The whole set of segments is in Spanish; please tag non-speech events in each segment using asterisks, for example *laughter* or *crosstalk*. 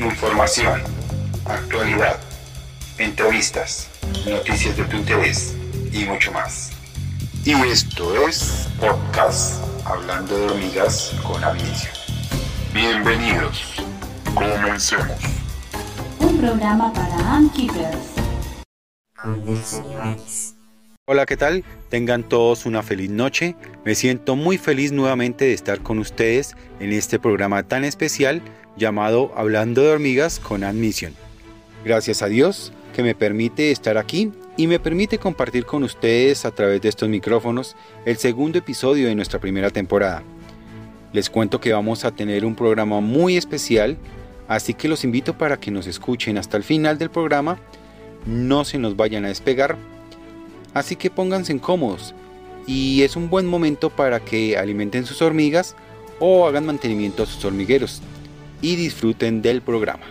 Información, actualidad, entrevistas, noticias de tu interés y mucho más. Y esto es Podcast Hablando de Hormigas con Amicia. Bienvenidos. Comencemos. Un programa para Keepers. Hola, ¿qué tal? Tengan todos una feliz noche. Me siento muy feliz nuevamente de estar con ustedes en este programa tan especial llamado Hablando de Hormigas con Admisión. Gracias a Dios que me permite estar aquí y me permite compartir con ustedes a través de estos micrófonos el segundo episodio de nuestra primera temporada. Les cuento que vamos a tener un programa muy especial, así que los invito para que nos escuchen hasta el final del programa. No se nos vayan a despegar Así que pónganse cómodos y es un buen momento para que alimenten sus hormigas o hagan mantenimiento a sus hormigueros y disfruten del programa.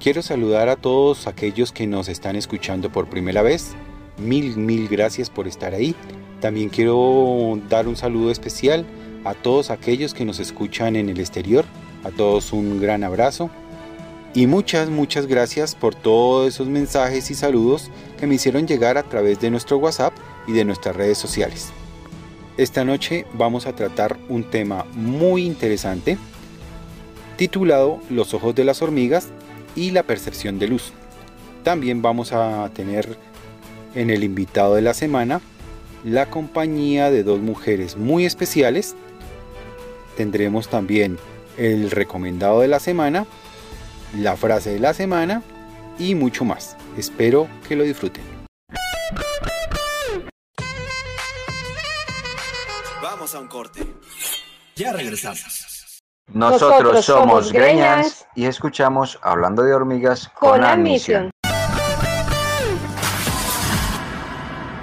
Quiero saludar a todos aquellos que nos están escuchando por primera vez. Mil, mil gracias por estar ahí. También quiero dar un saludo especial a todos aquellos que nos escuchan en el exterior. A todos un gran abrazo. Y muchas, muchas gracias por todos esos mensajes y saludos que me hicieron llegar a través de nuestro WhatsApp y de nuestras redes sociales. Esta noche vamos a tratar un tema muy interesante titulado Los ojos de las hormigas y la percepción de luz. También vamos a tener en el invitado de la semana la compañía de dos mujeres muy especiales. Tendremos también el recomendado de la semana la frase de la semana y mucho más. Espero que lo disfruten. Vamos a un corte. Ya regresamos. Nosotros somos Greñas y escuchamos Hablando de Hormigas con, admisión.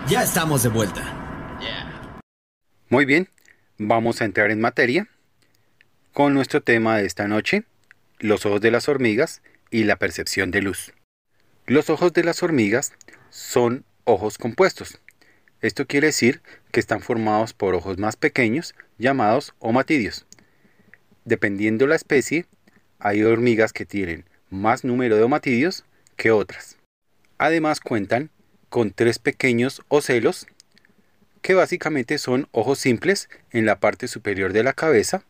Ya estamos de vuelta. Muy bien, vamos a entrar en materia con nuestro tema de esta noche, los ojos de las hormigas y la percepción de luz. Los ojos de las hormigas son ojos compuestos. Esto quiere decir que están formados por ojos más pequeños llamados omatidios. Dependiendo la especie, hay hormigas que tienen más número de omatidios que otras. Además cuentan con tres pequeños ocelos que básicamente son ojos simples en la parte superior de la cabeza,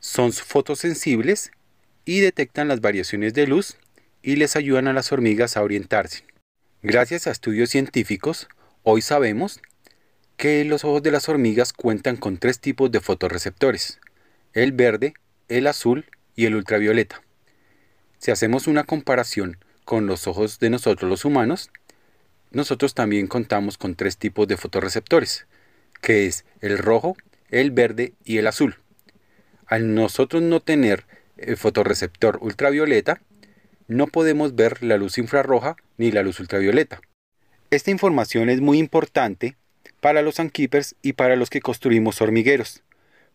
son fotosensibles y detectan las variaciones de luz y les ayudan a las hormigas a orientarse. Gracias a estudios científicos, hoy sabemos que los ojos de las hormigas cuentan con tres tipos de fotorreceptores, el verde, el azul y el ultravioleta. Si hacemos una comparación con los ojos de nosotros los humanos, nosotros también contamos con tres tipos de fotorreceptores, que es el rojo, el verde y el azul. Al nosotros no tener el fotorreceptor ultravioleta, no podemos ver la luz infrarroja ni la luz ultravioleta. Esta información es muy importante para los ankeepers y para los que construimos hormigueros,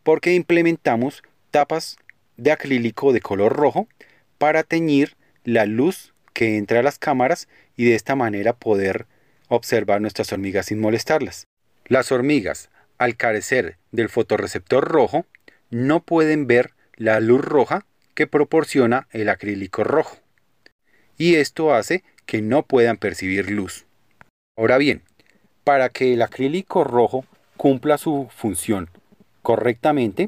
porque implementamos tapas de acrílico de color rojo para teñir la luz que entra a las cámaras y de esta manera poder observar nuestras hormigas sin molestarlas. Las hormigas, al carecer del fotorreceptor rojo, no pueden ver la luz roja que proporciona el acrílico rojo. Y esto hace que no puedan percibir luz. Ahora bien, para que el acrílico rojo cumpla su función correctamente,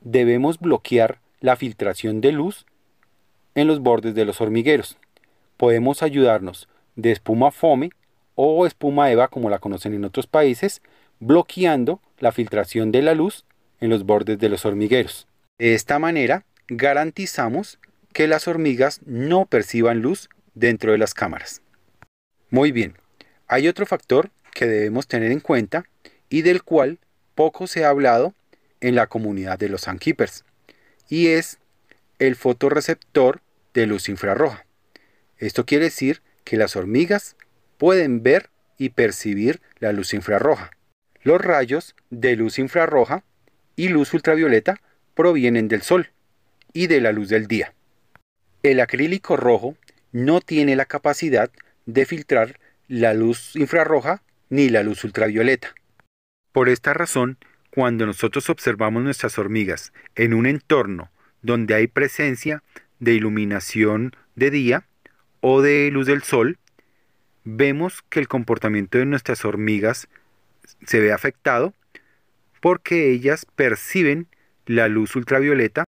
debemos bloquear la filtración de luz en los bordes de los hormigueros. Podemos ayudarnos de espuma fome o espuma eva como la conocen en otros países, bloqueando la filtración de la luz en los bordes de los hormigueros. De esta manera garantizamos que las hormigas no perciban luz dentro de las cámaras. Muy bien, hay otro factor que debemos tener en cuenta y del cual poco se ha hablado en la comunidad de los sunkeepers, y es el fotorreceptor de luz infrarroja. Esto quiere decir que las hormigas pueden ver y percibir la luz infrarroja. Los rayos de luz infrarroja y luz ultravioleta provienen del sol y de la luz del día. El acrílico rojo no tiene la capacidad de filtrar la luz infrarroja ni la luz ultravioleta. Por esta razón, cuando nosotros observamos nuestras hormigas en un entorno donde hay presencia de iluminación de día o de luz del sol, vemos que el comportamiento de nuestras hormigas se ve afectado porque ellas perciben la luz ultravioleta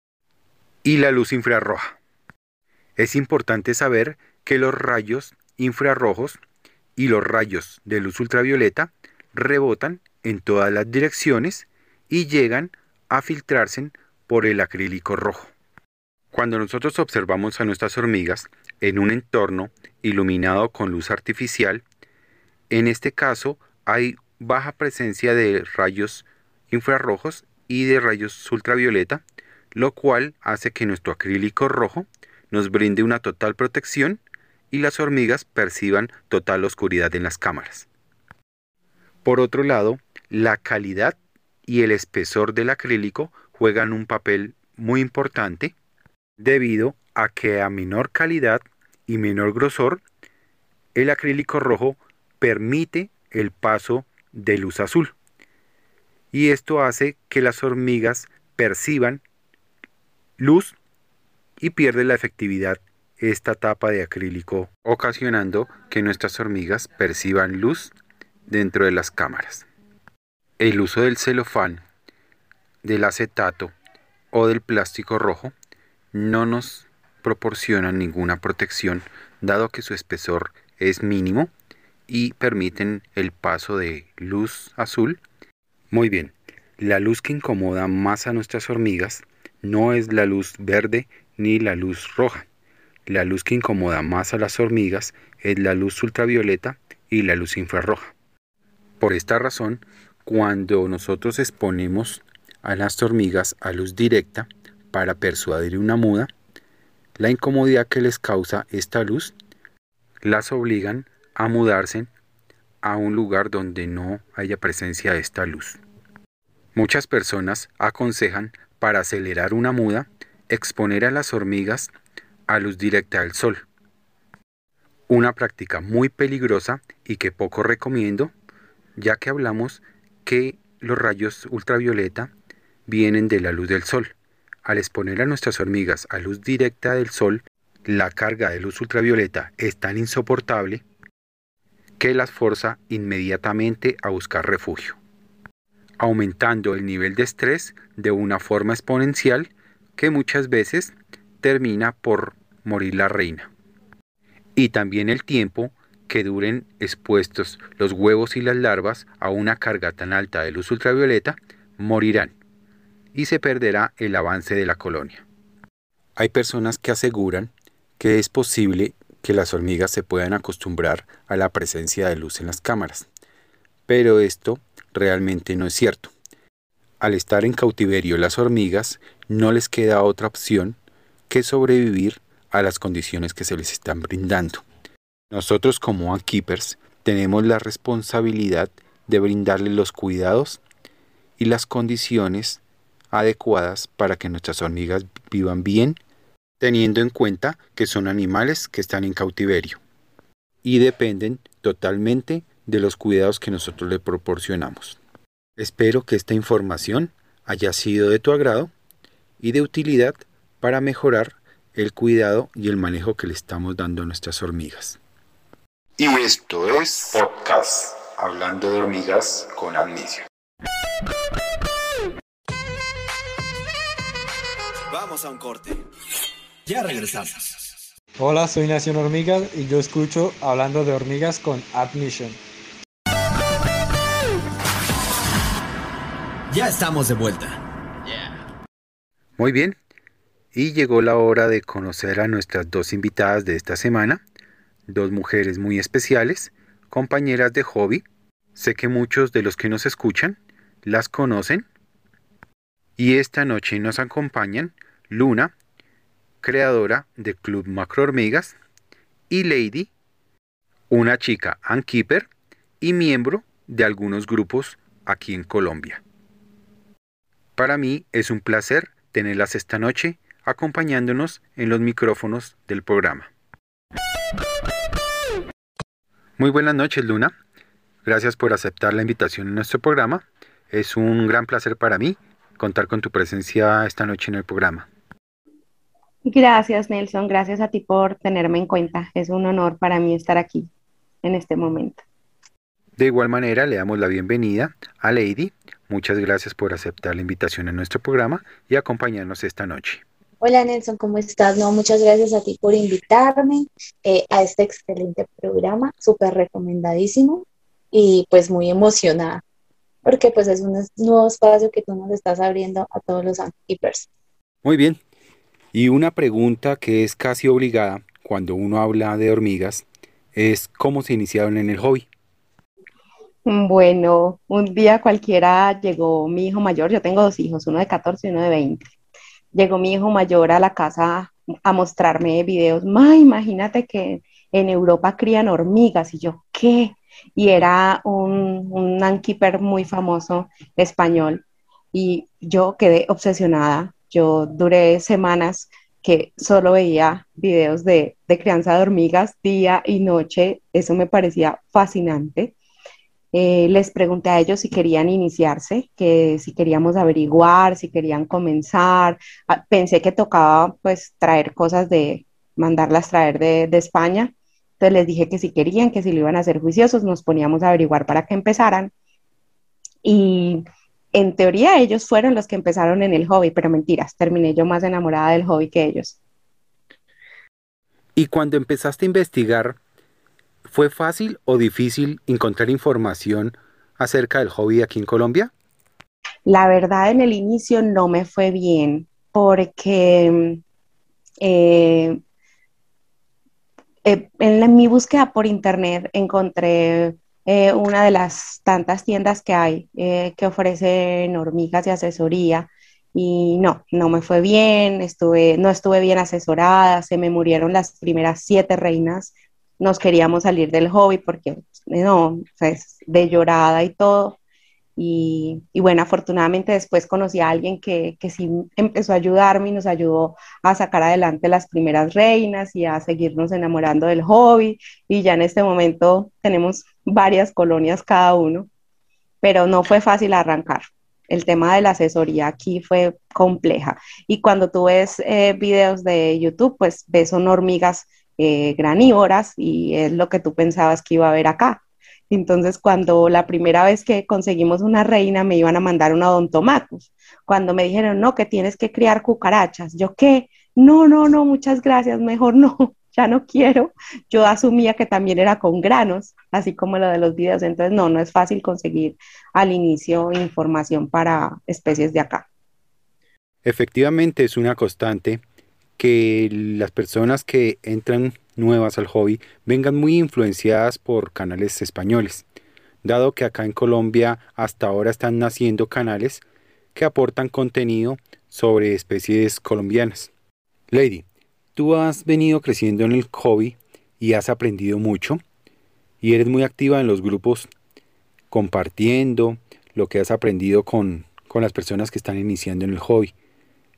y la luz infrarroja. Es importante saber que los rayos infrarrojos y los rayos de luz ultravioleta rebotan en todas las direcciones y llegan a filtrarse por el acrílico rojo. Cuando nosotros observamos a nuestras hormigas en un entorno iluminado con luz artificial, en este caso hay baja presencia de rayos infrarrojos y de rayos ultravioleta, lo cual hace que nuestro acrílico rojo nos brinde una total protección y las hormigas perciban total oscuridad en las cámaras. Por otro lado, la calidad y el espesor del acrílico juegan un papel muy importante debido a que a menor calidad y menor grosor, el acrílico rojo permite el paso de luz azul. Y esto hace que las hormigas perciban luz y pierde la efectividad esta tapa de acrílico, ocasionando que nuestras hormigas perciban luz dentro de las cámaras. El uso del celofán, del acetato o del plástico rojo no nos proporciona ninguna protección dado que su espesor es mínimo y permiten el paso de luz azul. Muy bien, la luz que incomoda más a nuestras hormigas no es la luz verde ni la luz roja. La luz que incomoda más a las hormigas es la luz ultravioleta y la luz infrarroja. Por esta razón, cuando nosotros exponemos a las hormigas a luz directa para persuadir una muda, la incomodidad que les causa esta luz las obligan a mudarse a un lugar donde no haya presencia de esta luz. Muchas personas aconsejan para acelerar una muda exponer a las hormigas a luz directa del sol. Una práctica muy peligrosa y que poco recomiendo, ya que hablamos que los rayos ultravioleta vienen de la luz del sol. Al exponer a nuestras hormigas a luz directa del sol, la carga de luz ultravioleta es tan insoportable que las forza inmediatamente a buscar refugio, aumentando el nivel de estrés de una forma exponencial que muchas veces termina por morir la reina. Y también el tiempo que duren expuestos los huevos y las larvas a una carga tan alta de luz ultravioleta morirán y se perderá el avance de la colonia. Hay personas que aseguran que es posible que las hormigas se puedan acostumbrar a la presencia de luz en las cámaras, pero esto realmente no es cierto. Al estar en cautiverio las hormigas no les queda otra opción que sobrevivir a las condiciones que se les están brindando. Nosotros como keepers tenemos la responsabilidad de brindarles los cuidados y las condiciones adecuadas para que nuestras hormigas vivan bien, teniendo en cuenta que son animales que están en cautiverio y dependen totalmente de los cuidados que nosotros le proporcionamos. Espero que esta información haya sido de tu agrado y de utilidad para mejorar el cuidado y el manejo que le estamos dando a nuestras hormigas. Y esto es Podcast Hablando de Hormigas con Amnesia. Vamos a un corte. Ya regresamos. Hola, soy Nación Hormigas y yo escucho Hablando de Hormigas con Admission. Ya estamos de vuelta. Muy bien, y llegó la hora de conocer a nuestras dos invitadas de esta semana, dos mujeres muy especiales, compañeras de hobby. Sé que muchos de los que nos escuchan las conocen. Y esta noche nos acompañan Luna, creadora de Club Macro Hormigas, y Lady, una chica unkeeper y miembro de algunos grupos aquí en Colombia. Para mí es un placer tenerlas esta noche acompañándonos en los micrófonos del programa. Muy buenas noches, Luna. Gracias por aceptar la invitación en nuestro programa. Es un gran placer para mí contar con tu presencia esta noche en el programa. Gracias, Nelson. Gracias a ti por tenerme en cuenta. Es un honor para mí estar aquí en este momento. De igual manera, le damos la bienvenida a Lady. Muchas gracias por aceptar la invitación a nuestro programa y acompañarnos esta noche. Hola Nelson, ¿cómo estás? No, muchas gracias a ti por invitarme eh, a este excelente programa, súper recomendadísimo y pues muy emocionada porque pues es un nuevo espacio que tú nos estás abriendo a todos los keepers. Muy bien. Y una pregunta que es casi obligada cuando uno habla de hormigas es cómo se iniciaron en el hobby. Bueno, un día cualquiera llegó mi hijo mayor, yo tengo dos hijos, uno de 14 y uno de 20. Llegó mi hijo mayor a la casa a mostrarme videos. Ma, imagínate que en Europa crían hormigas. Y yo, ¿qué? y era un, un keeper muy famoso español y yo quedé obsesionada. Yo duré semanas que solo veía videos de, de, crianza de hormigas día y noche. Eso me parecía fascinante. Eh, les pregunté a ellos si querían iniciarse, que si queríamos averiguar, si querían comenzar. Ah, pensé que tocaba pues traer cosas de, mandarlas traer de, de España entonces les dije que si querían, que si lo iban a hacer juiciosos, nos poníamos a averiguar para que empezaran. Y en teoría ellos fueron los que empezaron en el hobby, pero mentiras, terminé yo más enamorada del hobby que ellos. Y cuando empezaste a investigar, ¿fue fácil o difícil encontrar información acerca del hobby aquí en Colombia? La verdad, en el inicio no me fue bien porque eh, eh, en mi búsqueda por internet encontré eh, una de las tantas tiendas que hay que ofrecen hormigas y asesoría y no, no me fue bien, estuve, no estuve bien asesorada, se me murieron las primeras siete reinas, nos queríamos salir del hobby porque no, pues, de llorada y todo. Y, bueno, afortunadamente después conocí a alguien que, que sí empezó a ayudarme y nos ayudó a sacar adelante las primeras reinas y a seguirnos enamorando del hobby. Y ya en este momento tenemos varias colonias cada uno, pero no fue fácil arrancar. El tema de la asesoría aquí fue compleja. Y cuando tú ves eh, videos de YouTube, pues ves son hormigas eh, granívoras y es lo que tú pensabas que iba a haber acá entonces, cuando la primera vez que conseguimos una reina, me iban a mandar una odontomacus. Cuando me dijeron, no, que tienes que criar cucarachas. Yo, ¿qué? No, no, no, muchas gracias, mejor no, *laughs* ya no quiero. Yo asumía que también era con granos, así como lo de los videos. Entonces, no, no es fácil conseguir al inicio información para especies de acá. Efectivamente, es una constante que las personas que entran nuevas al hobby vengan muy influenciadas por canales españoles, dado que acá en Colombia hasta ahora están naciendo canales que aportan contenido sobre especies colombianas. Lady, tú has venido creciendo en el hobby y has aprendido mucho y eres muy activa en los grupos compartiendo lo que has aprendido con, con las personas que están iniciando en el hobby.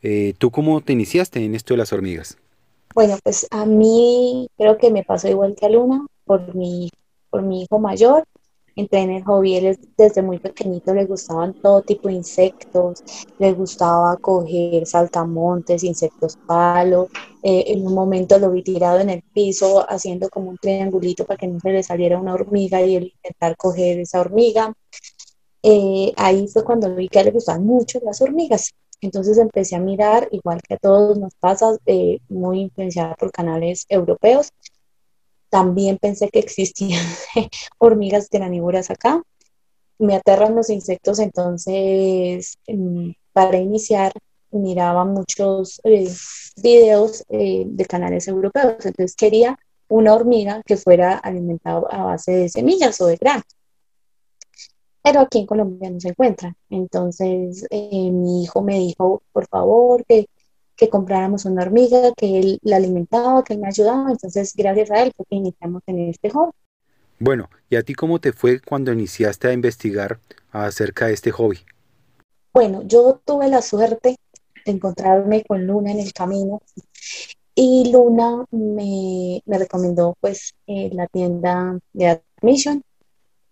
Eh, ¿Tú cómo te iniciaste en esto de las hormigas? Bueno, pues a mí creo que me pasó igual que a Luna, por mi, por mi hijo mayor. En el hobby, él desde muy pequeñito le gustaban todo tipo de insectos, le gustaba coger saltamontes, insectos palo. Eh, en un momento lo vi tirado en el piso haciendo como un triangulito para que no se le saliera una hormiga y él intentar coger esa hormiga. Eh, ahí fue cuando vi que le gustaban mucho las hormigas. Entonces empecé a mirar, igual que a todos nos pasa, eh, muy influenciada por canales europeos. También pensé que existían *laughs* hormigas granívoras acá. Me aterran los insectos, entonces mm, para iniciar miraba muchos eh, videos eh, de canales europeos. Entonces quería una hormiga que fuera alimentada a base de semillas o de granos pero aquí en Colombia no se encuentra. Entonces eh, mi hijo me dijo, por favor, que, que, compráramos una hormiga, que él la alimentaba, que él me ayudaba. Entonces, gracias a él, porque iniciamos en este hobby. Bueno, ¿y a ti cómo te fue cuando iniciaste a investigar acerca de este hobby? Bueno, yo tuve la suerte de encontrarme con Luna en el camino y Luna me, me recomendó pues eh, la tienda de Admission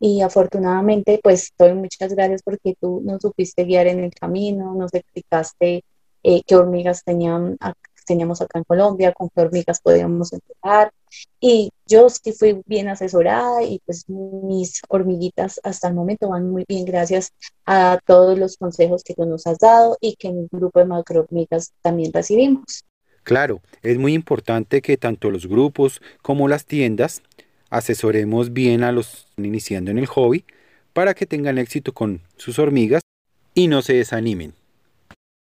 y afortunadamente, pues doy muchas gracias porque tú nos supiste guiar en el camino, nos explicaste eh, qué hormigas tenían, teníamos acá en Colombia, con qué hormigas podíamos empezar. Y yo sí fui bien asesorada y pues mis hormiguitas hasta el momento van muy bien gracias a todos los consejos que tú nos has dado y que en el grupo de macro hormigas también recibimos. Claro, es muy importante que tanto los grupos como las tiendas asesoremos bien a los iniciando en el hobby para que tengan éxito con sus hormigas y no se desanimen.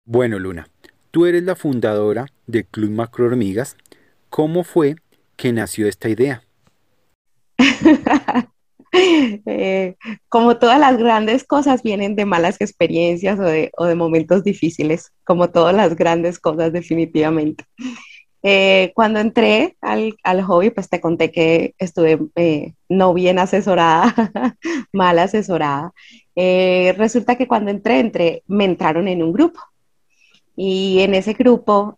Bueno, Luna, tú eres la fundadora del Club Macro Hormigas. ¿Cómo fue que nació esta idea? *laughs* Eh, como todas las grandes cosas vienen de malas experiencias o de, o de momentos difíciles, como todas las grandes cosas definitivamente. Eh, cuando entré al, al, hobby, pues te conté que estuve eh, no bien asesorada, *laughs* mal asesorada. Eh, resulta que cuando entré, entré, me entraron en un grupo y en ese grupo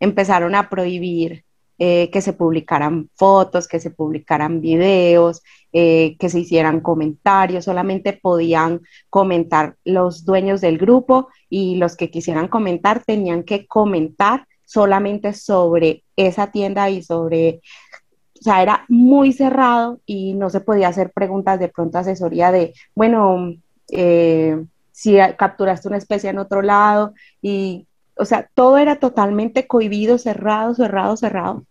empezaron a prohibir que se publicaran fotos, que se publicaran videos, que se hicieran comentarios, solamente podían comentar los dueños del grupo y los que quisieran comentar tenían que comentar solamente sobre esa tienda y sobre, o sea, era muy cerrado y no se podía hacer preguntas de pronto asesoría de, bueno, eh, si capturaste una especie en otro lado y, o sea, todo era totalmente cohibido, cerrado, cerrado, cerrado.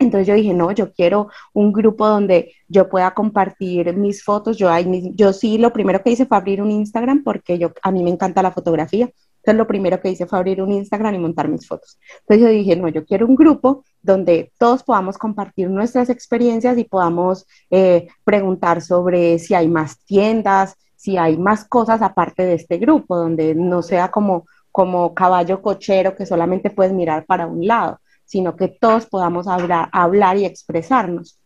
Entonces yo dije, no, yo quiero un grupo donde yo pueda compartir mis fotos. Yo, yo sí, lo primero que hice fue abrir un Instagram porque yo, a mí me encanta la fotografía. Entonces lo primero que hice fue abrir un Instagram y montar mis fotos. Entonces yo dije, no, yo quiero un grupo donde todos podamos compartir nuestras experiencias y podamos eh, preguntar sobre si hay más tiendas, si hay más cosas aparte de este grupo, donde no sea como, como caballo cochero que solamente puedes mirar para un lado, sino que todos podamos hablar, hablar y expresarnos.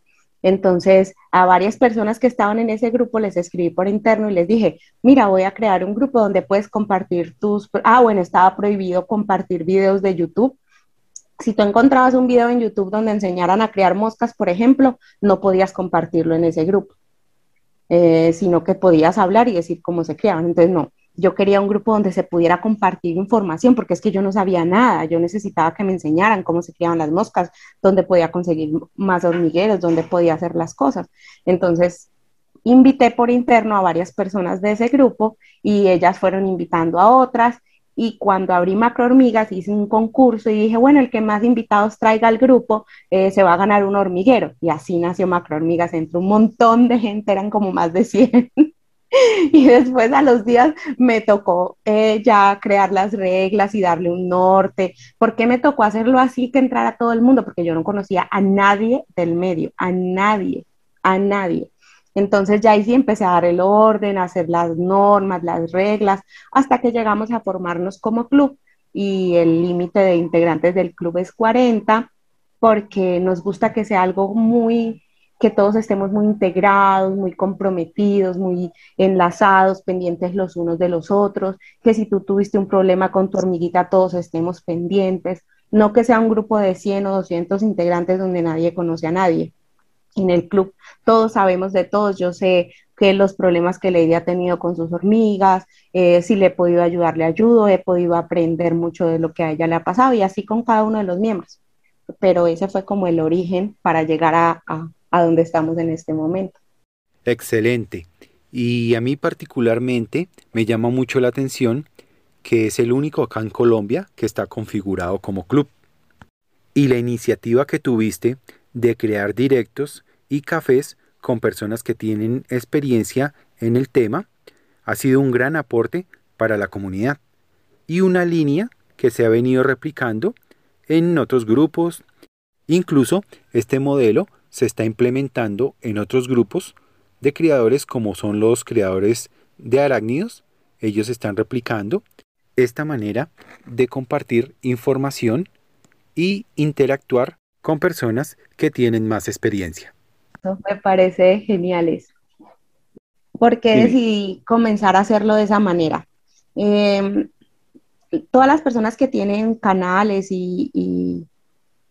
Entonces, a varias personas que estaban en ese grupo les escribí por interno y les dije, mira, voy a crear un grupo donde puedes compartir tus... Ah, bueno, estaba prohibido compartir videos de YouTube. Si tú encontrabas un video en YouTube donde enseñaran a crear moscas, por ejemplo, no podías compartirlo en ese grupo, eh, sino que podías hablar y decir cómo se creaban. Entonces, no, yo quería un grupo donde se pudiera compartir información, porque es que yo no sabía nada, yo necesitaba que me enseñaran cómo se criaban las moscas, dónde podía conseguir más hormigueros, dónde podía hacer las cosas. Entonces, invité por interno a varias personas de ese grupo y ellas fueron invitando a otras. Y cuando abrí Macro Hormigas hice un concurso y dije, bueno, el que más invitados traiga al grupo eh, se va a ganar un hormiguero. Y así nació Macro Hormigas, entró un montón de gente, eran como más de 100. *laughs* y después a los días me tocó eh, ya crear las reglas y darle un norte. ¿Por qué me tocó hacerlo así que entrara todo el mundo? Porque yo no conocía a nadie del medio, a nadie, a nadie. Entonces ya ahí sí empecé a dar el orden, a hacer las normas, las reglas, hasta que llegamos a formarnos como club y el límite de integrantes del club es 40 porque nos gusta que sea algo muy que todos estemos muy integrados, muy comprometidos, muy enlazados, pendientes los unos de los otros, que si tú tuviste un problema con tu hormiguita, todos estemos pendientes, no que sea un grupo de 100 o 200 integrantes donde nadie conoce a nadie. En el club todos sabemos de todos, yo sé que los problemas que Lady ha tenido con sus hormigas, eh, si le he podido ayudar, le ayudo, he podido aprender mucho de lo que a ella le ha pasado y así con cada uno de los miembros. Pero ese fue como el origen para llegar a, a donde estamos en este momento. Excelente. Y a mí particularmente me llama mucho la atención que es el único acá en Colombia que está configurado como club. Y la iniciativa que tuviste de crear directos y cafés con personas que tienen experiencia en el tema ha sido un gran aporte para la comunidad y una línea que se ha venido replicando en otros grupos. Incluso este modelo se está implementando en otros grupos de criadores como son los criadores de arácnidos. Ellos están replicando esta manera de compartir información y interactuar con personas que tienen más experiencia. me parece genial eso. ¿Por qué decidí comenzar a hacerlo de esa manera? Em, todas las personas que tienen canales y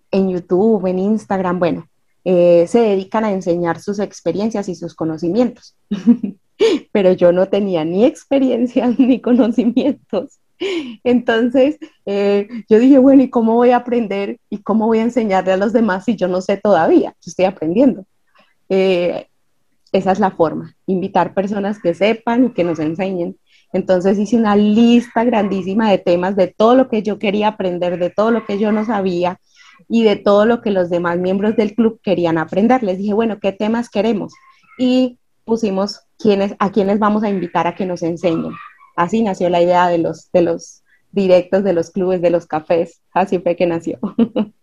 en YouTube, en Instagram, bueno, eh, se dedican a enseñar sus experiencias y sus conocimientos. *laughs* Pero yo no tenía ni experiencias *laughs* ni conocimientos. Entonces, eh, yo dije, bueno, ¿y cómo voy a aprender y cómo voy a enseñarle a los demás si yo no sé todavía? Yo estoy aprendiendo. Eh, esa es la forma, invitar personas que sepan y que nos enseñen. Entonces hice una lista grandísima de temas, de todo lo que yo quería aprender, de todo lo que yo no sabía y de todo lo que los demás miembros del club querían aprender. Les dije, bueno, ¿qué temas queremos? Y pusimos quiénes, a quiénes vamos a invitar a que nos enseñen. Así nació la idea de los, de los directos, de los clubes, de los cafés. Así fue que nació. *laughs*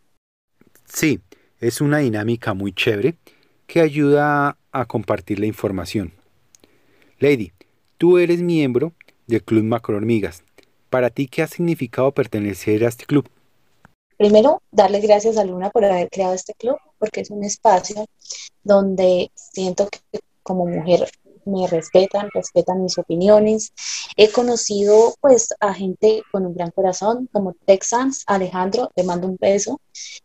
Sí, es una dinámica muy chévere que ayuda a compartir la información. Lady, tú eres miembro del Club Macrohormigas. ¿Para ti qué ha significado pertenecer a este club? Primero, darle gracias a Luna por haber creado este club, porque es un espacio donde siento que como mujer me respetan, respetan mis opiniones. He conocido pues a gente con un gran corazón, como Texans, Alejandro, le mando un beso.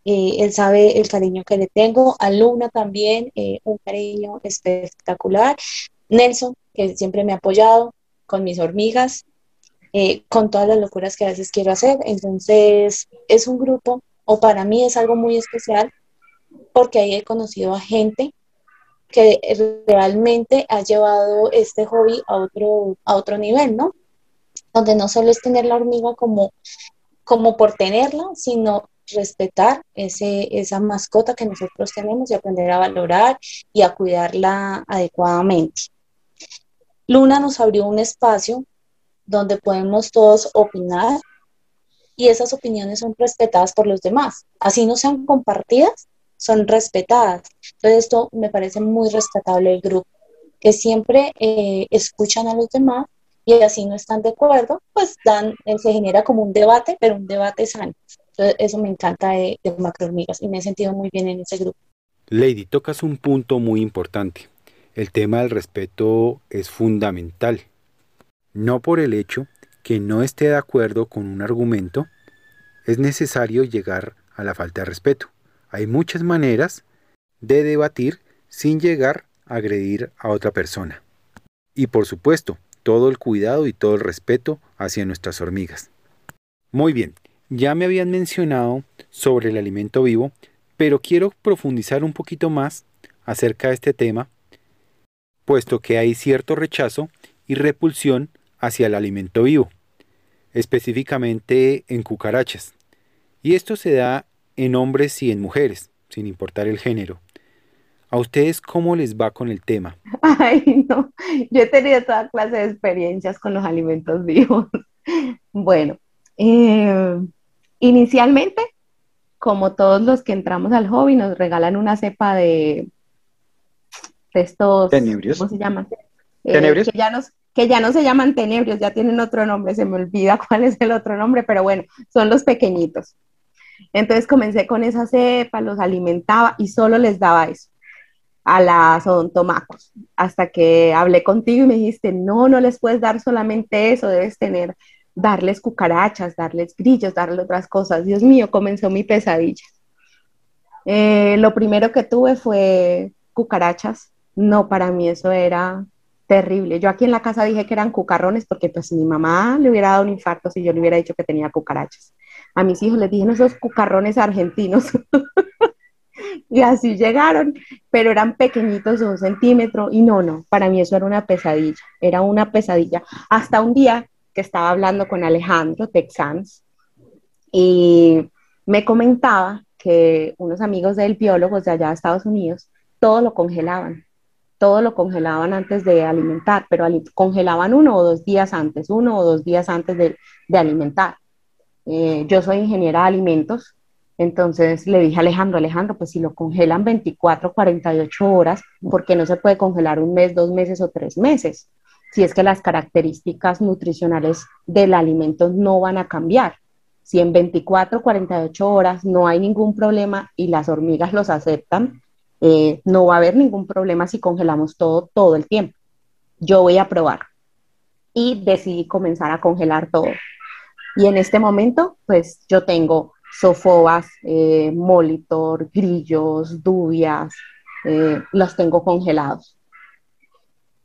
Eh, él sabe el cariño que le tengo. A Luna también, eh, un cariño espectacular. Nelson, que siempre me ha apoyado con mis hormigas, eh, con todas las locuras que a veces quiero hacer. Entonces, es un grupo, o para mí es algo muy especial, porque ahí he conocido a gente que realmente ha llevado este hobby a otro, a otro nivel, ¿no? Donde no solo es tener la hormiga como, como por tenerla, sino respetar ese, esa mascota que nosotros tenemos y aprender a valorar y a cuidarla adecuadamente. Luna nos abrió un espacio donde podemos todos opinar y esas opiniones son respetadas por los demás. Así no sean compartidas, son respetadas. Entonces esto me parece muy respetable el grupo, que siempre eh, escuchan a los demás y así no están de acuerdo, pues dan, eh, se genera como un debate, pero un debate sano. Entonces eso me encanta de, de Macrohormigas y me he sentido muy bien en ese grupo. Lady, tocas un punto muy importante. El tema del respeto es fundamental. No por el hecho que no esté de acuerdo con un argumento, es necesario llegar a la falta de respeto. Hay muchas maneras de debatir sin llegar a agredir a otra persona. Y por supuesto, todo el cuidado y todo el respeto hacia nuestras hormigas. Muy bien, ya me habían mencionado sobre el alimento vivo, pero quiero profundizar un poquito más acerca de este tema, puesto que hay cierto rechazo y repulsión hacia el alimento vivo, específicamente en cucarachas. Y esto se da en hombres y en mujeres, sin importar el género. ¿A ustedes cómo les va con el tema? *laughs* Ay, no, yo he tenido toda clase de experiencias con los alimentos vivos. *laughs* Bueno, eh, inicialmente, como todos los que entramos al hobby, nos regalan una cepa de, de estos... Tenebrios. ¿Cómo se llaman? Eh, ¿Tenebrios? que, ya no, que ya no se llaman tenebrios, ya tienen otro nombre, se me olvida *laughs* cuál es el otro nombre, pero bueno, son los pequeñitos. Entonces comencé con esa cepa, los alimentaba y solo les daba eso a las odontomacos, hasta que hablé contigo y me dijiste, no, no les puedes dar solamente eso, debes tener, darles cucarachas, darles grillos, darles otras cosas. Dios mío, comenzó mi pesadilla. Eh, lo primero que tuve fue cucarachas. No, para mí eso era terrible. Yo aquí en la casa dije que eran cucarrones porque pues mi mamá le hubiera dado un infarto si yo le hubiera dicho que tenía cucarachas a mis hijos les dije, esos cucarrones argentinos. *laughs* y así llegaron, pero eran pequeñitos de un centímetro y no, no, para mí eso era una pesadilla, era una pesadilla. Hasta un día que estaba hablando con Alejandro Texans y me comentaba que unos amigos de él, biólogos de allá de Estados Unidos, todo lo congelaban, todo lo congelaban antes de alimentar, pero congelaban uno o dos días antes, uno o dos días antes de, de alimentar. Eh, yo soy ingeniera de alimentos, entonces le dije a Alejandro, Alejandro, pues si lo congelan 24, 48 horas, ¿por qué no se puede congelar un mes, dos meses o tres meses? Si es que las características nutricionales del alimento no van a cambiar. Si en 24, 48 horas no hay ningún problema y las hormigas los aceptan, eh, no va a haber ningún problema si congelamos todo todo el tiempo. Yo voy a probar. Y decidí comenzar a congelar todo. Y en este momento, pues yo tengo sofobas, eh, molitor, grillos, dubias, eh, los tengo congelados.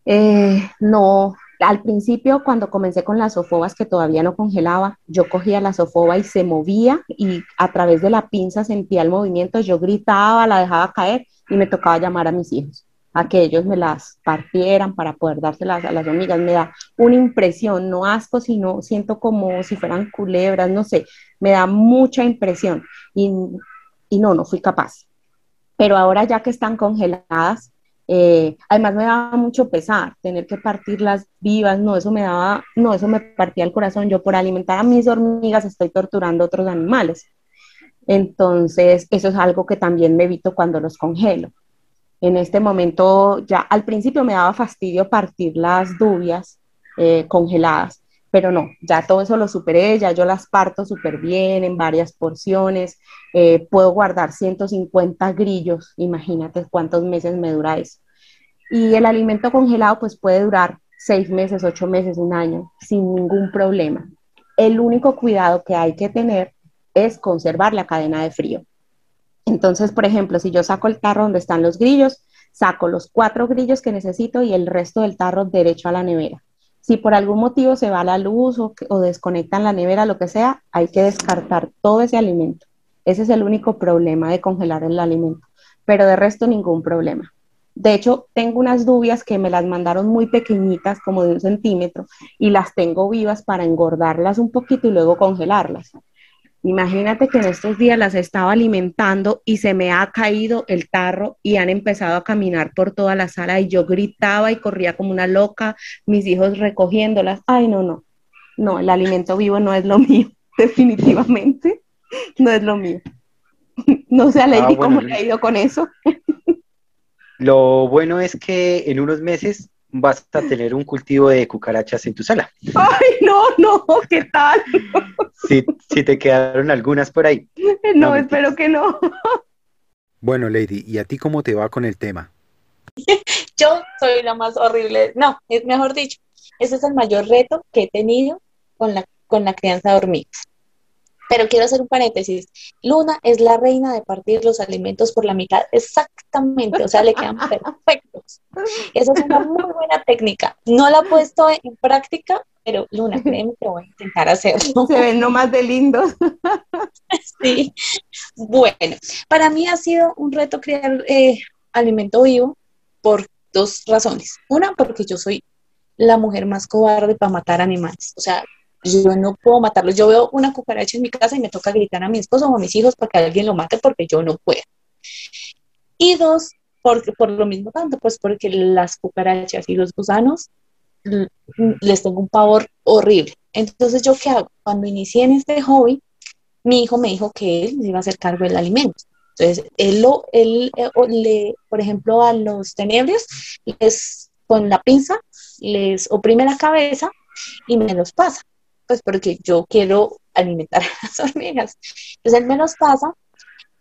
Eh, no, al principio, cuando comencé con las sofobas que todavía no congelaba, yo cogía la sofoba y se movía y a través de la pinza sentía el movimiento, yo gritaba, la dejaba caer y me tocaba llamar a mis hijos a que ellos me las partieran para poder dárselas a las hormigas. Me da una impresión, no asco, sino siento como si fueran culebras, no sé, me da mucha impresión y, y no, no fui capaz. Pero ahora ya que están congeladas, eh, además me daba mucho pesar tener que partirlas vivas, no, eso me daba, no, eso me partía el corazón. Yo por alimentar a mis hormigas estoy torturando a otros animales. Entonces, eso es algo que también me evito cuando los congelo. En este momento, ya al principio me daba fastidio partir las dubias eh, congeladas, pero no, ya todo eso lo superé, ya yo las parto súper bien en varias porciones, eh, puedo guardar 150 grillos, imagínate cuántos meses me dura eso. Y el alimento congelado pues puede durar seis meses, ocho meses, un año, sin ningún problema. El único cuidado que hay que tener es conservar la cadena de frío. Entonces, por ejemplo, si yo saco el tarro donde están los grillos, saco los cuatro grillos que necesito y el resto del tarro derecho a la nevera. Si por algún motivo se va la luz o, desconectan la nevera, lo que sea, hay que descartar todo ese alimento. Ese es el único problema de congelar el alimento, pero de resto ningún problema. De hecho, tengo unas dubias que me las mandaron muy pequeñitas, como de un centímetro, y las tengo vivas para engordarlas un poquito y luego congelarlas. Imagínate que en estos días las estaba alimentando y se me ha caído el tarro y han empezado a caminar por toda la sala y yo gritaba y corría como una loca, mis hijos recogiéndolas. Ay, no, no, no, el alimento vivo no es lo mío, *laughs* definitivamente no es lo mío. *laughs* No sé, Lady, ah, cómo le ha ido con eso. *laughs* Lo bueno es que en unos meses vas a tener un cultivo de cucarachas en tu sala. Ay, no, no, ¿qué tal? Si, si te quedaron algunas por ahí. *laughs* No, espero que no. Bueno, Lady, ¿y a ti cómo te va con el tema? *laughs* Yo soy la más horrible. No, es mejor dicho, ese es el mayor reto que he tenido con la, con la crianza de hormigas. Pero quiero hacer un paréntesis. Luna es la reina de partir los alimentos por la mitad. Exactamente, o sea, le quedan *laughs* perfectos. Esa es una muy buena técnica. No la he puesto en práctica, pero Luna, créeme que voy a intentar hacerlo. Se ven nomás de lindos. *laughs* Sí. Bueno, para mí ha sido un reto crear eh, alimento vivo por dos razones. Una, porque yo soy la mujer más cobarde para matar animales. O sea, yo no puedo matarlos. Yo veo una cucaracha en mi casa y me toca gritar a mi esposo o a mis hijos para que alguien lo mate porque yo no puedo. Y dos, porque, por lo mismo tanto, pues porque las cucarachas y los gusanos les tengo un pavor horrible. Entonces, ¿yo qué hago? Cuando inicié en este hobby, mi hijo me dijo que él iba a hacer cargo del alimento. Entonces, él, lo, él eh, le, por ejemplo, a los tenebrios, les, con la pinza, les oprime la cabeza y me los pasa pues porque yo quiero alimentar *laughs* a las hormigas. Entonces él me los pasa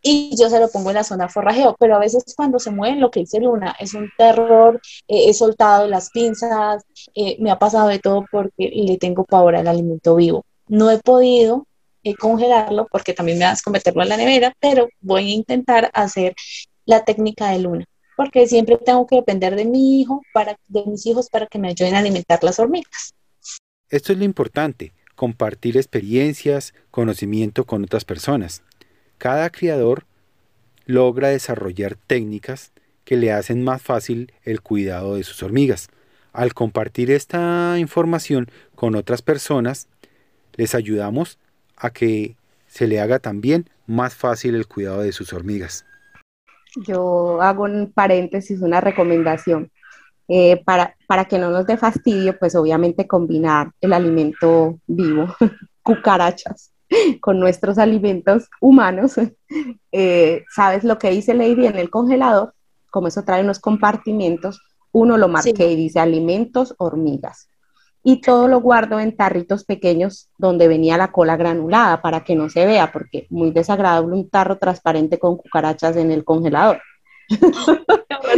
y yo se lo pongo en la zona forrajeo, pero a veces cuando se mueven, lo que dice Luna, es un terror, eh, he soltado las pinzas, eh, me ha pasado de todo porque le tengo pavor al alimento vivo. No he podido eh, congelarlo porque también me vas a meterlo en la nevera, pero voy a intentar hacer la técnica de Luna, porque siempre tengo que depender de mi hijo, para, de mis hijos para que me ayuden a alimentar las hormigas. Esto es lo importante, compartir experiencias, conocimiento con otras personas. Cada criador logra desarrollar técnicas que le hacen más fácil el cuidado de sus hormigas. Al compartir esta información con otras personas, les ayudamos a que se le haga también más fácil el cuidado de sus hormigas. Yo hago un paréntesis, una recomendación. Eh, para, para que no nos dé fastidio, pues obviamente combinar el alimento vivo, *laughs* cucarachas, con nuestros alimentos humanos. *laughs* Eh, ¿Sabes lo que dice Lady en el congelador? Como eso trae unos compartimientos, uno lo marqué y dice alimentos hormigas. Y todo lo guardo en tarritos pequeños donde venía la cola granulada para que no se vea, porque muy desagradable un tarro transparente con cucarachas en el congelador.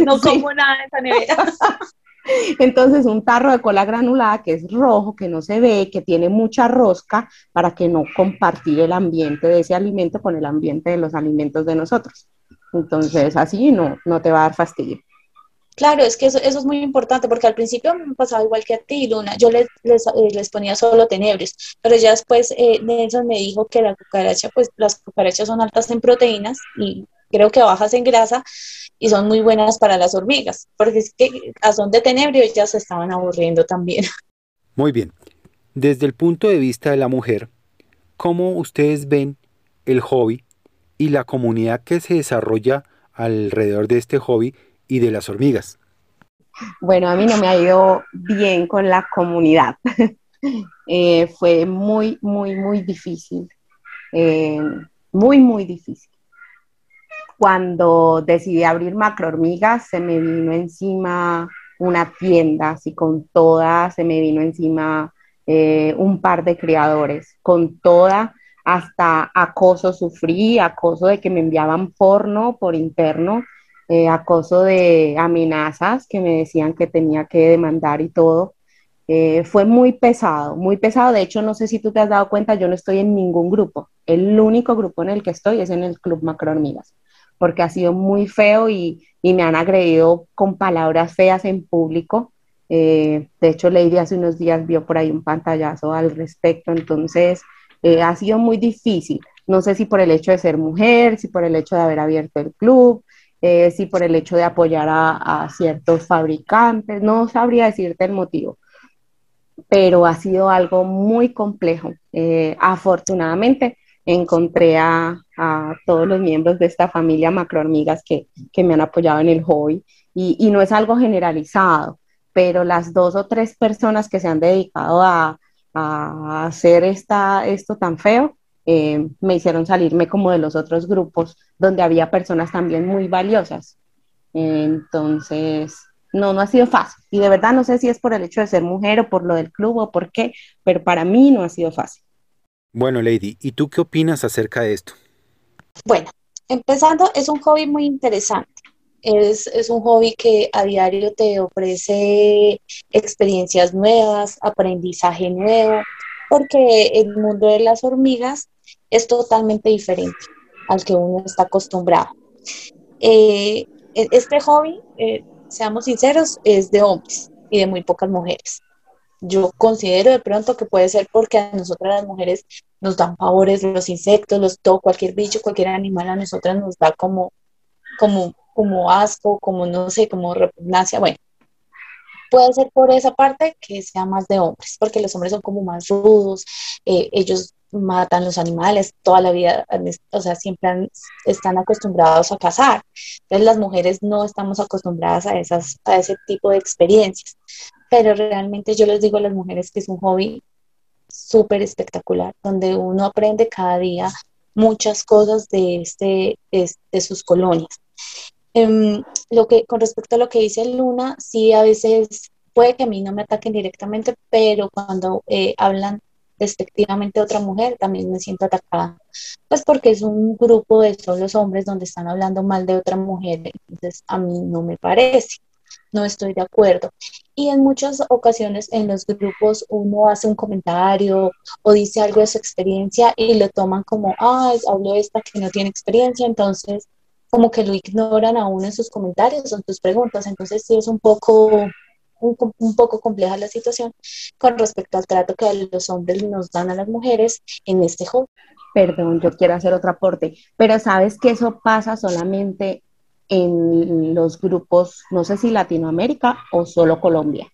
No *laughs* como nada de esa nevera. *laughs* Entonces, un tarro de cola granulada que es rojo, que no se ve, que tiene mucha rosca, para que no compartir el ambiente de ese alimento con el ambiente de los alimentos de nosotros. Entonces, así no, no te va a dar fastidio. Claro, es que eso, eso, es muy importante porque al principio me pasaba igual que a ti, Luna. Yo les, les, eh, les ponía solo tenebres, pero ya después eh, Nelson me dijo que la cucaracha, pues las cucarachas son altas en proteínas y creo que bajas en grasa y son muy buenas para las hormigas, porque es que a son de tenebrio ya se estaban aburriendo también. *laughs* Muy bien. Desde el punto de vista de la mujer, ¿cómo ustedes ven el hobby y la comunidad que se desarrolla alrededor de este hobby y de las hormigas? Bueno, a mí no me ha ido bien con la comunidad. *laughs* Eh, fue muy, muy, muy difícil. Eh, muy, muy difícil. Cuando decidí abrir macro hormigas, se me vino encima una tienda, así con toda, se me vino encima eh, un par de criadores, con toda, hasta acoso sufrí, acoso de que me enviaban porno por interno, eh, acoso de amenazas que me decían que tenía que demandar y todo. Eh, fue muy pesado, muy pesado. De hecho, no sé si tú te has dado cuenta, yo no estoy en ningún grupo. El único grupo en el que estoy es en el Club Macro Hormigas, porque ha sido muy feo y, y me han agredido con palabras feas en público. Eh, de hecho, Lady hace unos días vio por ahí un pantallazo al respecto, entonces ha sido muy difícil. No sé si por el hecho de ser mujer, si por el hecho de haber abierto el club, eh, si por el hecho de apoyar a, ciertos fabricantes, no sabría decirte el motivo, pero ha sido algo muy complejo. Eh, afortunadamente encontré a, todos los miembros de esta familia macrohormigas que, que me han apoyado en el hobby y, y, no es algo generalizado, pero las dos o tres personas que se han dedicado a, a hacer esta, esto tan feo, eh, me hicieron salirme como de los otros grupos donde había personas también muy valiosas. Entonces, no, no ha sido fácil. Y de verdad no sé si es por el hecho de ser mujer o por lo del club o por qué, pero para mí no ha sido fácil. Bueno, Lady, ¿y tú qué opinas acerca de esto? Bueno, empezando, es un hobby muy interesante. Es, es, un hobby que a diario te ofrece experiencias nuevas, aprendizaje nuevo, porque el mundo de las hormigas es totalmente diferente al que uno está acostumbrado. Eh, e-, este hobby, eh, seamos sinceros, es de hombres y de muy pocas mujeres. Yo considero de pronto que puede ser porque a nosotras las mujeres nos dan favores los insectos, los todo, cualquier bicho, cualquier animal a nosotras nos da como, como, como asco, como no sé, como repugnancia. Bueno, puede ser por esa parte que sea más de hombres, porque los hombres son como más rudos, eh, ellos matan los animales toda la vida, o sea, siempre están acostumbrados a cazar. Entonces las mujeres no estamos acostumbradas a, esas, a ese tipo de experiencias. Pero realmente yo les digo a las mujeres que es un hobby súper espectacular, donde uno aprende cada día muchas cosas de, este, de, sus colonias. Em, lo que, con respecto a lo que dice Luna, sí a veces puede que a mí no me ataquen directamente, pero cuando eh, hablan despectivamente a otra mujer, también me siento atacada. Pues porque es un grupo de solos hombres donde están hablando mal de otra mujer, entonces a mí no me parece, no estoy de acuerdo. Y en muchas ocasiones en los grupos uno hace un comentario o dice algo de su experiencia y lo toman como, ah, hablo esta que no tiene experiencia, entonces como que lo ignoran a uno en sus comentarios o en sus preguntas. Entonces sí es un poco un, poco compleja la situación con respecto al trato que los hombres nos dan a las mujeres en este juego. Perdón, yo quiero hacer otro aporte, pero sabes que eso pasa solamente en los grupos, no sé si Latinoamérica o solo Colombia,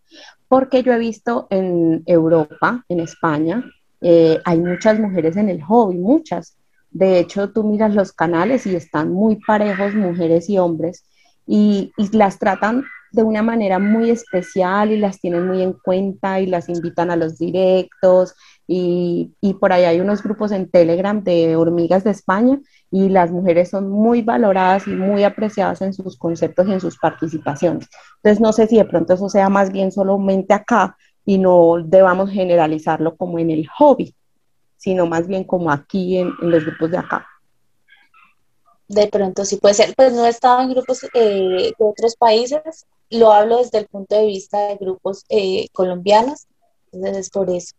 porque yo he visto en Europa, en España, eh, hay muchas mujeres en el hobby, muchas. De hecho, tú miras los canales y están muy parejos mujeres y hombres y, y las tratan de una manera muy especial y las tienen muy en cuenta y las invitan a los directos y, por ahí hay unos grupos en Telegram de hormigas de España y las mujeres son muy valoradas y muy apreciadas en sus conceptos y en sus participaciones. Entonces no sé si de pronto eso sea más bien solamente acá y no debamos generalizarlo como en el hobby, sino más bien como aquí en los grupos de acá de pronto sí puede ser, pues no he estado en grupos eh, de otros países, lo hablo desde el punto de vista de grupos eh, colombianos, entonces es por eso.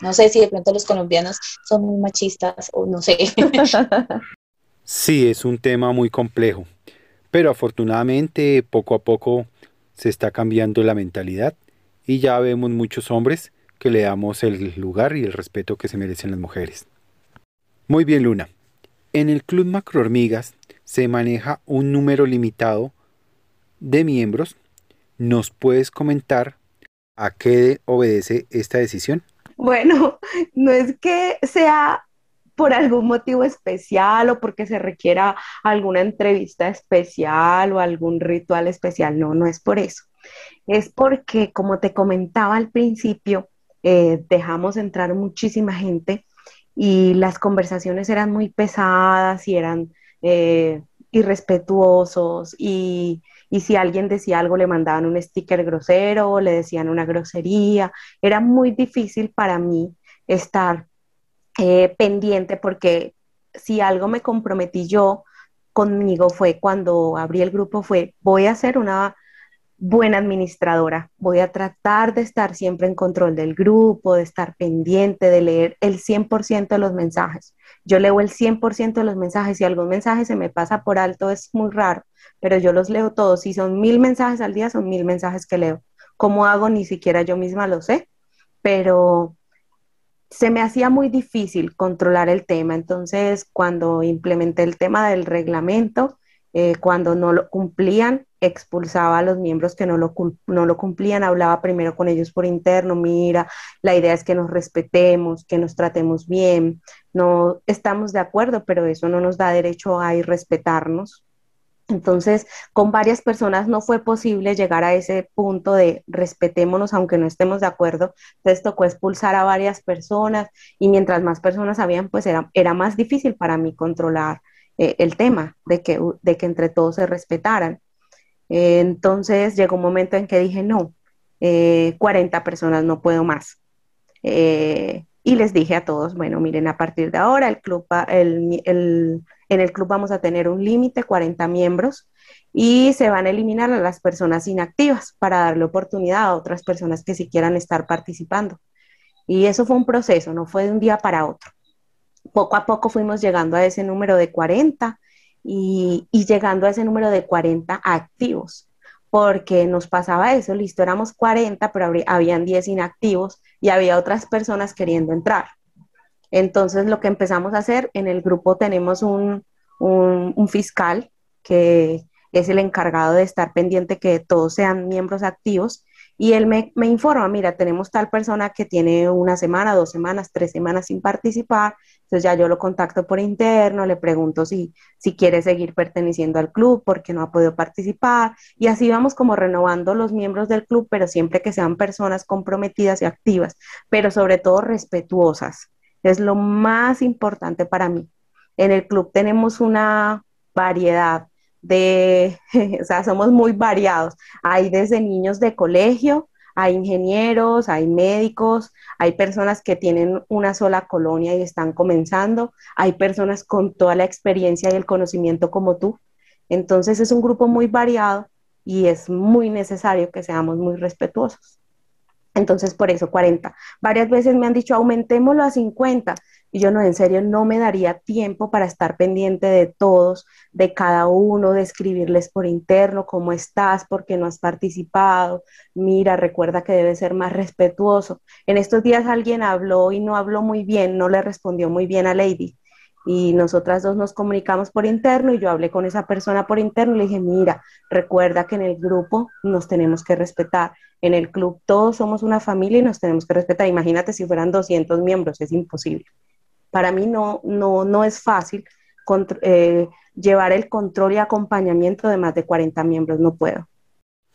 No sé si de pronto los colombianos son muy machistas o no sé. *laughs* Sí, es un tema muy complejo, pero afortunadamente poco a poco se está cambiando la mentalidad y ya vemos muchos hombres que le damos el lugar y el respeto que se merecen las mujeres. Muy bien, Luna. En el Club Macrohormigas se maneja un número limitado de miembros. ¿Nos puedes comentar a qué obedece esta decisión? Bueno, *laughs* no es que sea por algún motivo especial o porque se requiera alguna entrevista especial o algún ritual especial. No, no es por eso. Es porque, como te comentaba al principio, eh, dejamos entrar muchísima gente y las conversaciones eran muy pesadas y eran eh, irrespetuosos y, si alguien decía algo le mandaban un sticker grosero, le decían una grosería. Era muy difícil para mí estar eh, pendiente porque si algo me comprometí yo conmigo fue cuando abrí el grupo fue voy a hacer una buena administradora. Voy a tratar de estar siempre en control del grupo, de estar pendiente, de leer el 100% de los mensajes. Yo leo el 100% de los mensajes. Si algún mensaje se me pasa por alto, es muy raro, pero yo los leo todos. Si son mil mensajes al día, son mil mensajes que leo. ¿Cómo hago? Ni siquiera yo misma lo sé, pero se me hacía muy difícil controlar el tema. Entonces, cuando implementé el tema del reglamento, eh, cuando no lo cumplían, expulsaba a los miembros que no lo, no lo cumplían, hablaba primero con ellos por interno, mira, la idea es que nos respetemos, que nos tratemos bien, no estamos de acuerdo, pero eso no nos da derecho a irrespetarnos. Entonces, con varias personas no fue posible llegar a ese punto de respetémonos aunque no estemos de acuerdo. Entonces tocó expulsar a varias personas y mientras más personas habían, pues era, era más difícil para mí controlar eh, el tema de que, de que entre todos se respetaran. entonces llegó un momento en que dije, no, 40 eh, personas no puedo más. Eh, y les dije a todos, bueno, miren, a partir de ahora el club, el, el, en el club vamos a tener un límite, 40 miembros, y se van a eliminar a las personas inactivas para darle oportunidad a otras personas que sí quieran estar participando. Y eso fue un proceso, no fue de un día para otro poco a poco fuimos llegando a ese número de 40 y, llegando a ese número de 40 activos, porque nos pasaba eso, listo, éramos 40, pero habían 10 inactivos y había otras personas queriendo entrar. Entonces lo que empezamos a hacer, en el grupo tenemos un, fiscal que es el encargado de estar pendiente que todos sean miembros activos y él me, informa, mira, tenemos tal persona que tiene una semana, dos semanas, tres semanas sin participar, entonces ya yo lo contacto por interno, le pregunto si, si quiere seguir perteneciendo al club porque no ha podido participar y así vamos como renovando los miembros del club, pero siempre que sean personas comprometidas y activas, pero sobre todo respetuosas. Es lo más importante para mí. En el club tenemos una variedad de, *laughs* o sea, somos muy variados. Hay desde niños de colegio, hay ingenieros, hay médicos, hay personas que tienen una sola colonia y están comenzando, hay personas con toda la experiencia y el conocimiento como tú. Entonces es un grupo muy variado y es muy necesario que seamos muy respetuosos. Entonces, por eso 40. Varias veces me han dicho, aumentémoslo a 50. Y yo no, en serio, no me daría tiempo para estar pendiente de todos, de cada uno, de escribirles por interno, cómo estás, por qué no has participado. Mira, recuerda que debe ser más respetuoso. En estos días alguien habló y no habló muy bien, no le respondió muy bien a Lady y nosotras dos nos comunicamos por interno y yo hablé con esa persona por interno y le dije, mira, recuerda que en el grupo nos tenemos que respetar, en el club todos somos una familia y nos tenemos que respetar. Imagínate si fueran 200 miembros, es imposible. Para mí no, no, no es fácil eh, llevar el control y acompañamiento de más de 40 miembros, no puedo.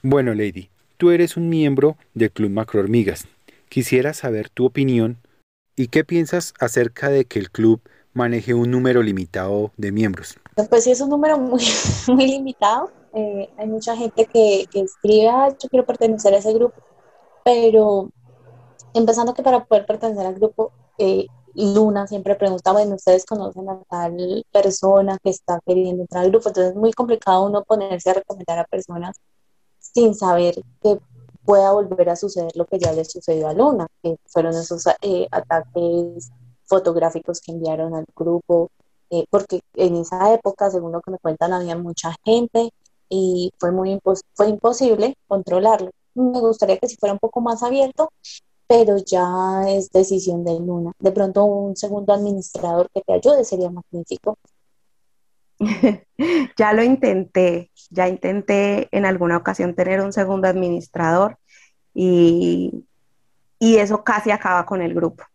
Bueno, Lady, tú eres un miembro del Club Macro Hormigas. Quisiera saber tu opinión y qué piensas acerca de que el club maneje un número limitado de miembros? Pues sí, es un número muy, *laughs* muy limitado. Eh, hay mucha gente que, escribe, ah, yo quiero pertenecer a ese grupo, pero empezando que para poder pertenecer al grupo, eh, Luna siempre pregunta, bueno, ustedes conocen a tal persona que está queriendo entrar al grupo, entonces es muy complicado uno ponerse a recomendar a personas sin saber que pueda volver a suceder lo que ya le sucedió a Luna, que fueron esos eh, ataques fotográficos que enviaron al grupo, eh, porque en esa época, según lo que me cuentan, había mucha gente y fue, muy fue imposible controlarlo. Me gustaría que si fuera un poco más abierto, pero ya es decisión de Luna. De pronto un segundo administrador que te ayude sería magnífico. *laughs* ya lo intenté, ya intenté en alguna ocasión tener un segundo administrador y, y eso casi acaba con el grupo.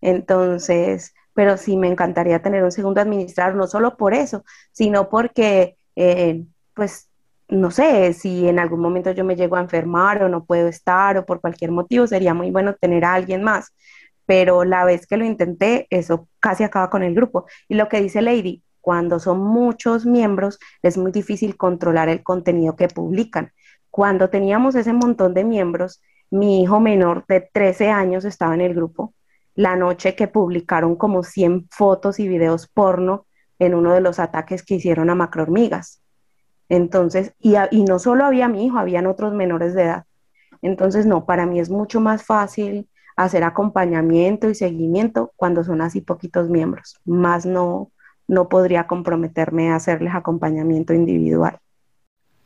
Entonces, pero sí me encantaría tener un segundo administrador, no solo por eso, sino porque, eh, pues, no sé, si en algún momento yo me llego a enfermar o no puedo estar o por cualquier motivo, sería muy bueno tener a alguien más. Pero la vez que lo intenté, eso casi acaba con el grupo. Y lo que dice Lady, cuando son muchos miembros, es muy difícil controlar el contenido que publican. Cuando teníamos ese montón de miembros, mi hijo menor de 13 años estaba en el grupo. La noche que publicaron como 100 fotos y videos porno en uno de los ataques que hicieron a macrohormigas. Entonces, y, y no solo había mi hijo, habían otros menores de edad. Entonces, no, para mí es mucho más fácil hacer acompañamiento y seguimiento cuando son así poquitos miembros. Más no, no podría comprometerme a hacerles acompañamiento individual.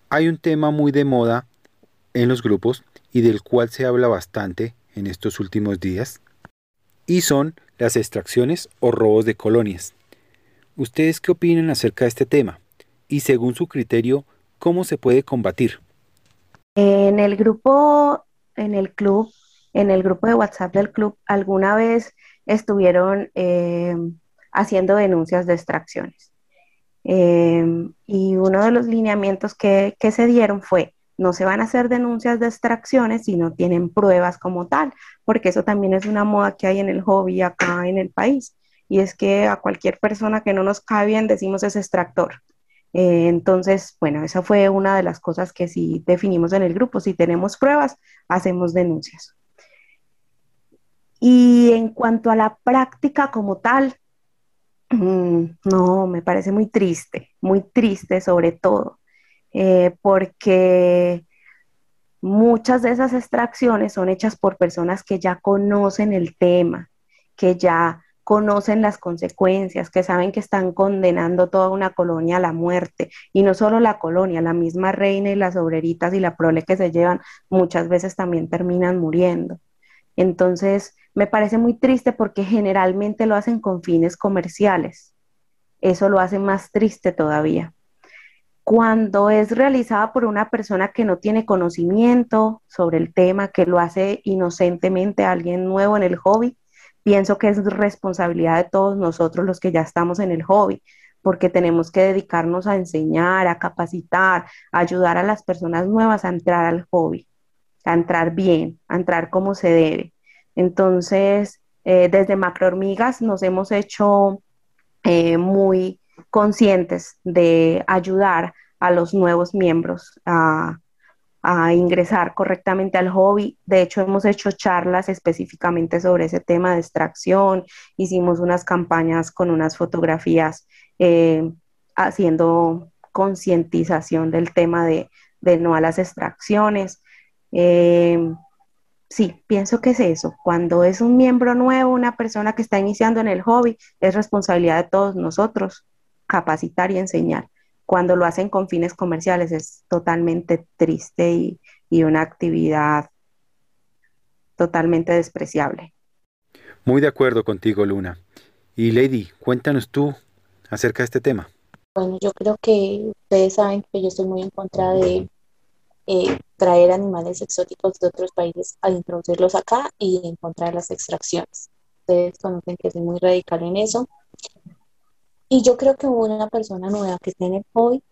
Hay un tema muy de moda en los grupos y del cual se habla bastante en estos últimos días, y son las extracciones o robos de colonias. ¿Ustedes qué opinan acerca de este tema? Y según su criterio, ¿cómo se puede combatir? En el grupo, en el club, en el grupo de WhatsApp del club, alguna vez estuvieron eh, haciendo denuncias de extracciones. Em, y uno de los lineamientos que, que, se dieron fue, no se van a hacer denuncias de extracciones si no tienen pruebas como tal, porque eso también es una moda que hay en el hobby acá en el país. Y es que a cualquier persona que no nos cae bien decimos es extractor. Eh, entonces, bueno, esa fue una de las cosas que sí definimos en el grupo. Si tenemos pruebas, hacemos denuncias. Y en cuanto a la práctica como tal, Mm, no, me parece muy triste, muy triste sobre todo, eh, porque muchas de esas extracciones son hechas por personas que ya conocen el tema, que ya conocen las consecuencias, que saben que están condenando toda una colonia a la muerte, y no solo la colonia, la misma reina y las obreritas y la prole que se llevan muchas veces también terminan muriendo. Entonces, me parece muy triste porque generalmente lo hacen con fines comerciales. Eso lo hace más triste todavía. Cuando es realizada por una persona que no tiene conocimiento sobre el tema, que lo hace inocentemente alguien nuevo en el hobby, pienso que es responsabilidad de todos nosotros los que ya estamos en el hobby, porque tenemos que dedicarnos a enseñar, a capacitar, a ayudar a las personas nuevas a entrar al hobby, a entrar bien, a entrar como se debe. Entonces, eh, desde Macrohormigas nos hemos hecho eh, muy conscientes de ayudar a los nuevos miembros a, ingresar correctamente al hobby. De hecho, hemos hecho charlas específicamente sobre ese tema de extracción. Hicimos unas campañas con unas fotografías eh, haciendo concientización del tema de, no a las extracciones sí, pienso que es eso. Cuando es un miembro nuevo, una persona que está iniciando en el hobby, es responsabilidad de todos nosotros capacitar y enseñar. Cuando lo hacen con fines comerciales es totalmente triste y, una actividad totalmente despreciable. Muy de acuerdo contigo, Luna. Y Lady, cuéntanos tú acerca de este tema. Bueno, yo creo que ustedes saben que yo estoy muy en contra de eh, traer animales exóticos de otros países a introducirlos acá y encontrar las extracciones. Ustedes conocen que soy muy radical en eso. Y yo creo que una persona nueva que esté en el hobby,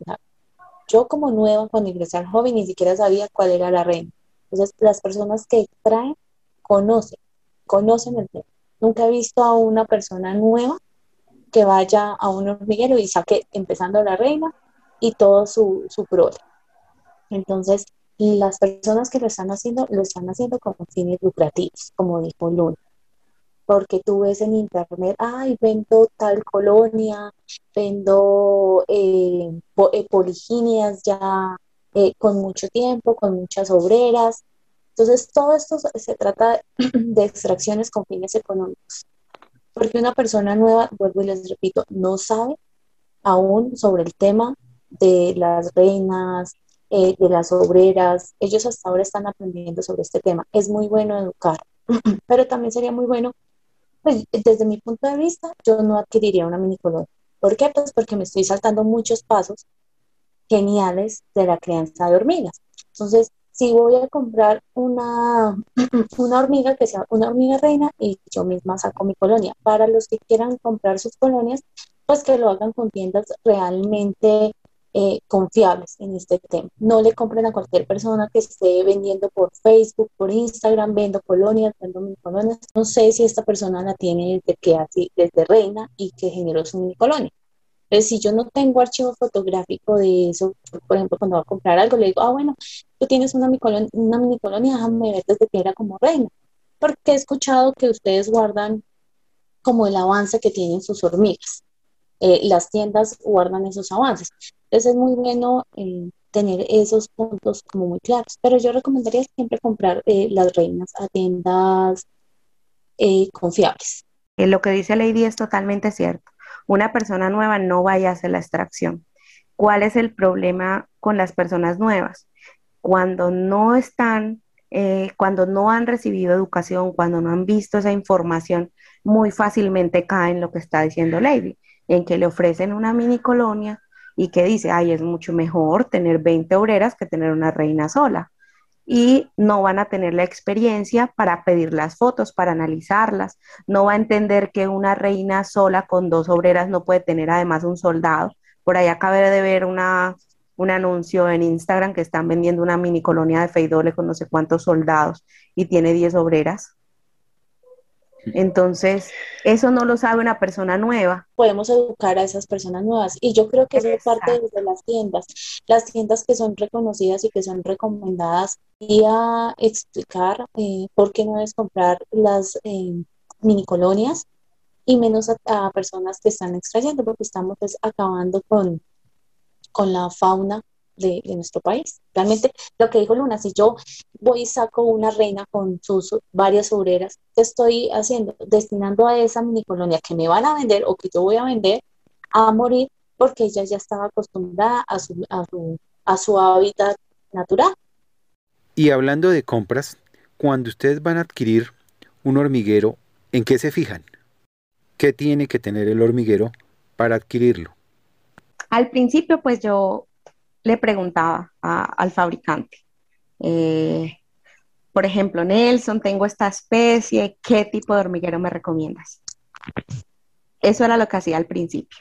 yo como nueva cuando ingresé al hobby ni siquiera sabía cuál era la reina. Entonces las personas que traen conocen, conocen el tema. Nunca he visto a una persona nueva que vaya a un hormiguero y saque empezando la reina y todo su, su entonces, las personas que lo están haciendo, lo están haciendo con fines lucrativos, como dijo Luna. Porque tú ves en internet, ay, vendo tal colonia, vendo eh, eh poliginias ya eh, con mucho tiempo, con muchas obreras. Entonces, todo esto se trata *clears throat* de extracciones con fines económicos. Porque una persona nueva, vuelvo y les repito, no sabe aún sobre el tema de las reinas, eh, de las obreras. Ellos hasta ahora están aprendiendo sobre este tema. Es muy bueno educar, *clears throat* pero también sería muy bueno, pues desde mi punto de vista, yo no adquiriría una mini colonia. ¿Por qué? Pues porque me estoy saltando muchos pasos geniales de la crianza de hormigas. Entonces, si voy a comprar una, *clears throat* una hormiga que sea una hormiga reina y yo misma saco mi colonia. Para los que quieran comprar sus colonias, pues que lo hagan con tiendas realmente eh, confiables en este tema. No le compren a cualquier persona que esté vendiendo por Facebook, por Instagram, vendo colonias, vendo mini colonias. No sé si esta persona la tiene desde que así, desde reina y que generó su mini colonia. Entonces, si yo no tengo archivo fotográfico de eso, por ejemplo, cuando va a comprar algo, le digo, ah, bueno, tú tienes una, una mini colonia, déjame ver desde que era como reina. Porque he escuchado que ustedes guardan como el avance que tienen sus hormigas. Eh, las tiendas guardan esos avances. Entonces es muy bueno eh, tener esos puntos como muy claros. Pero yo recomendaría siempre comprar eh, las reinas a tiendas confiables. Lo que dice Lady es totalmente cierto una persona nueva no vaya a hacer la extracción. ¿Cuál es el problema con las personas nuevas? Cuando no están, eh, cuando no han recibido educación, cuando no han visto esa información, muy fácilmente caen lo que está diciendo Lady, en que le ofrecen una mini colonia y que dice, ay, es mucho mejor tener 20 obreras que tener una reina sola y no van a tener la experiencia para pedir las fotos, para analizarlas. No va a entender que una reina sola con dos obreras no puede tener además un soldado. Por ahí acabé de ver una, un anuncio en Instagram que están vendiendo una mini colonia de Feidole con no sé cuántos soldados y tiene 10 obreras. Entonces, eso no lo sabe una persona nueva. Podemos educar a esas personas nuevas. Y yo creo que eso es parte de las tiendas, las tiendas que son reconocidas y que son recomendadas y a explicar eh, por qué no es comprar las eh, mini colonias y menos a, personas que están extrayendo porque estamos pues, acabando con, con la fauna de, nuestro país. Realmente lo que dijo Luna, si yo voy y saco una reina con sus varias obreras, ¿qué estoy haciendo? Destinando a esa mini colonia que me van a vender o que yo voy a vender a morir porque ella ya estaba acostumbrada a su, a su, a su hábitat natural. Y hablando de compras, cuando ustedes van a adquirir un hormiguero, ¿en qué se fijan? ¿Qué tiene que tener el hormiguero para adquirirlo? Al principio, pues yo le preguntaba al fabricante, eh, por ejemplo, Nelson, tengo esta especie, ¿qué tipo de hormiguero me recomiendas? Eso era lo que hacía al principio.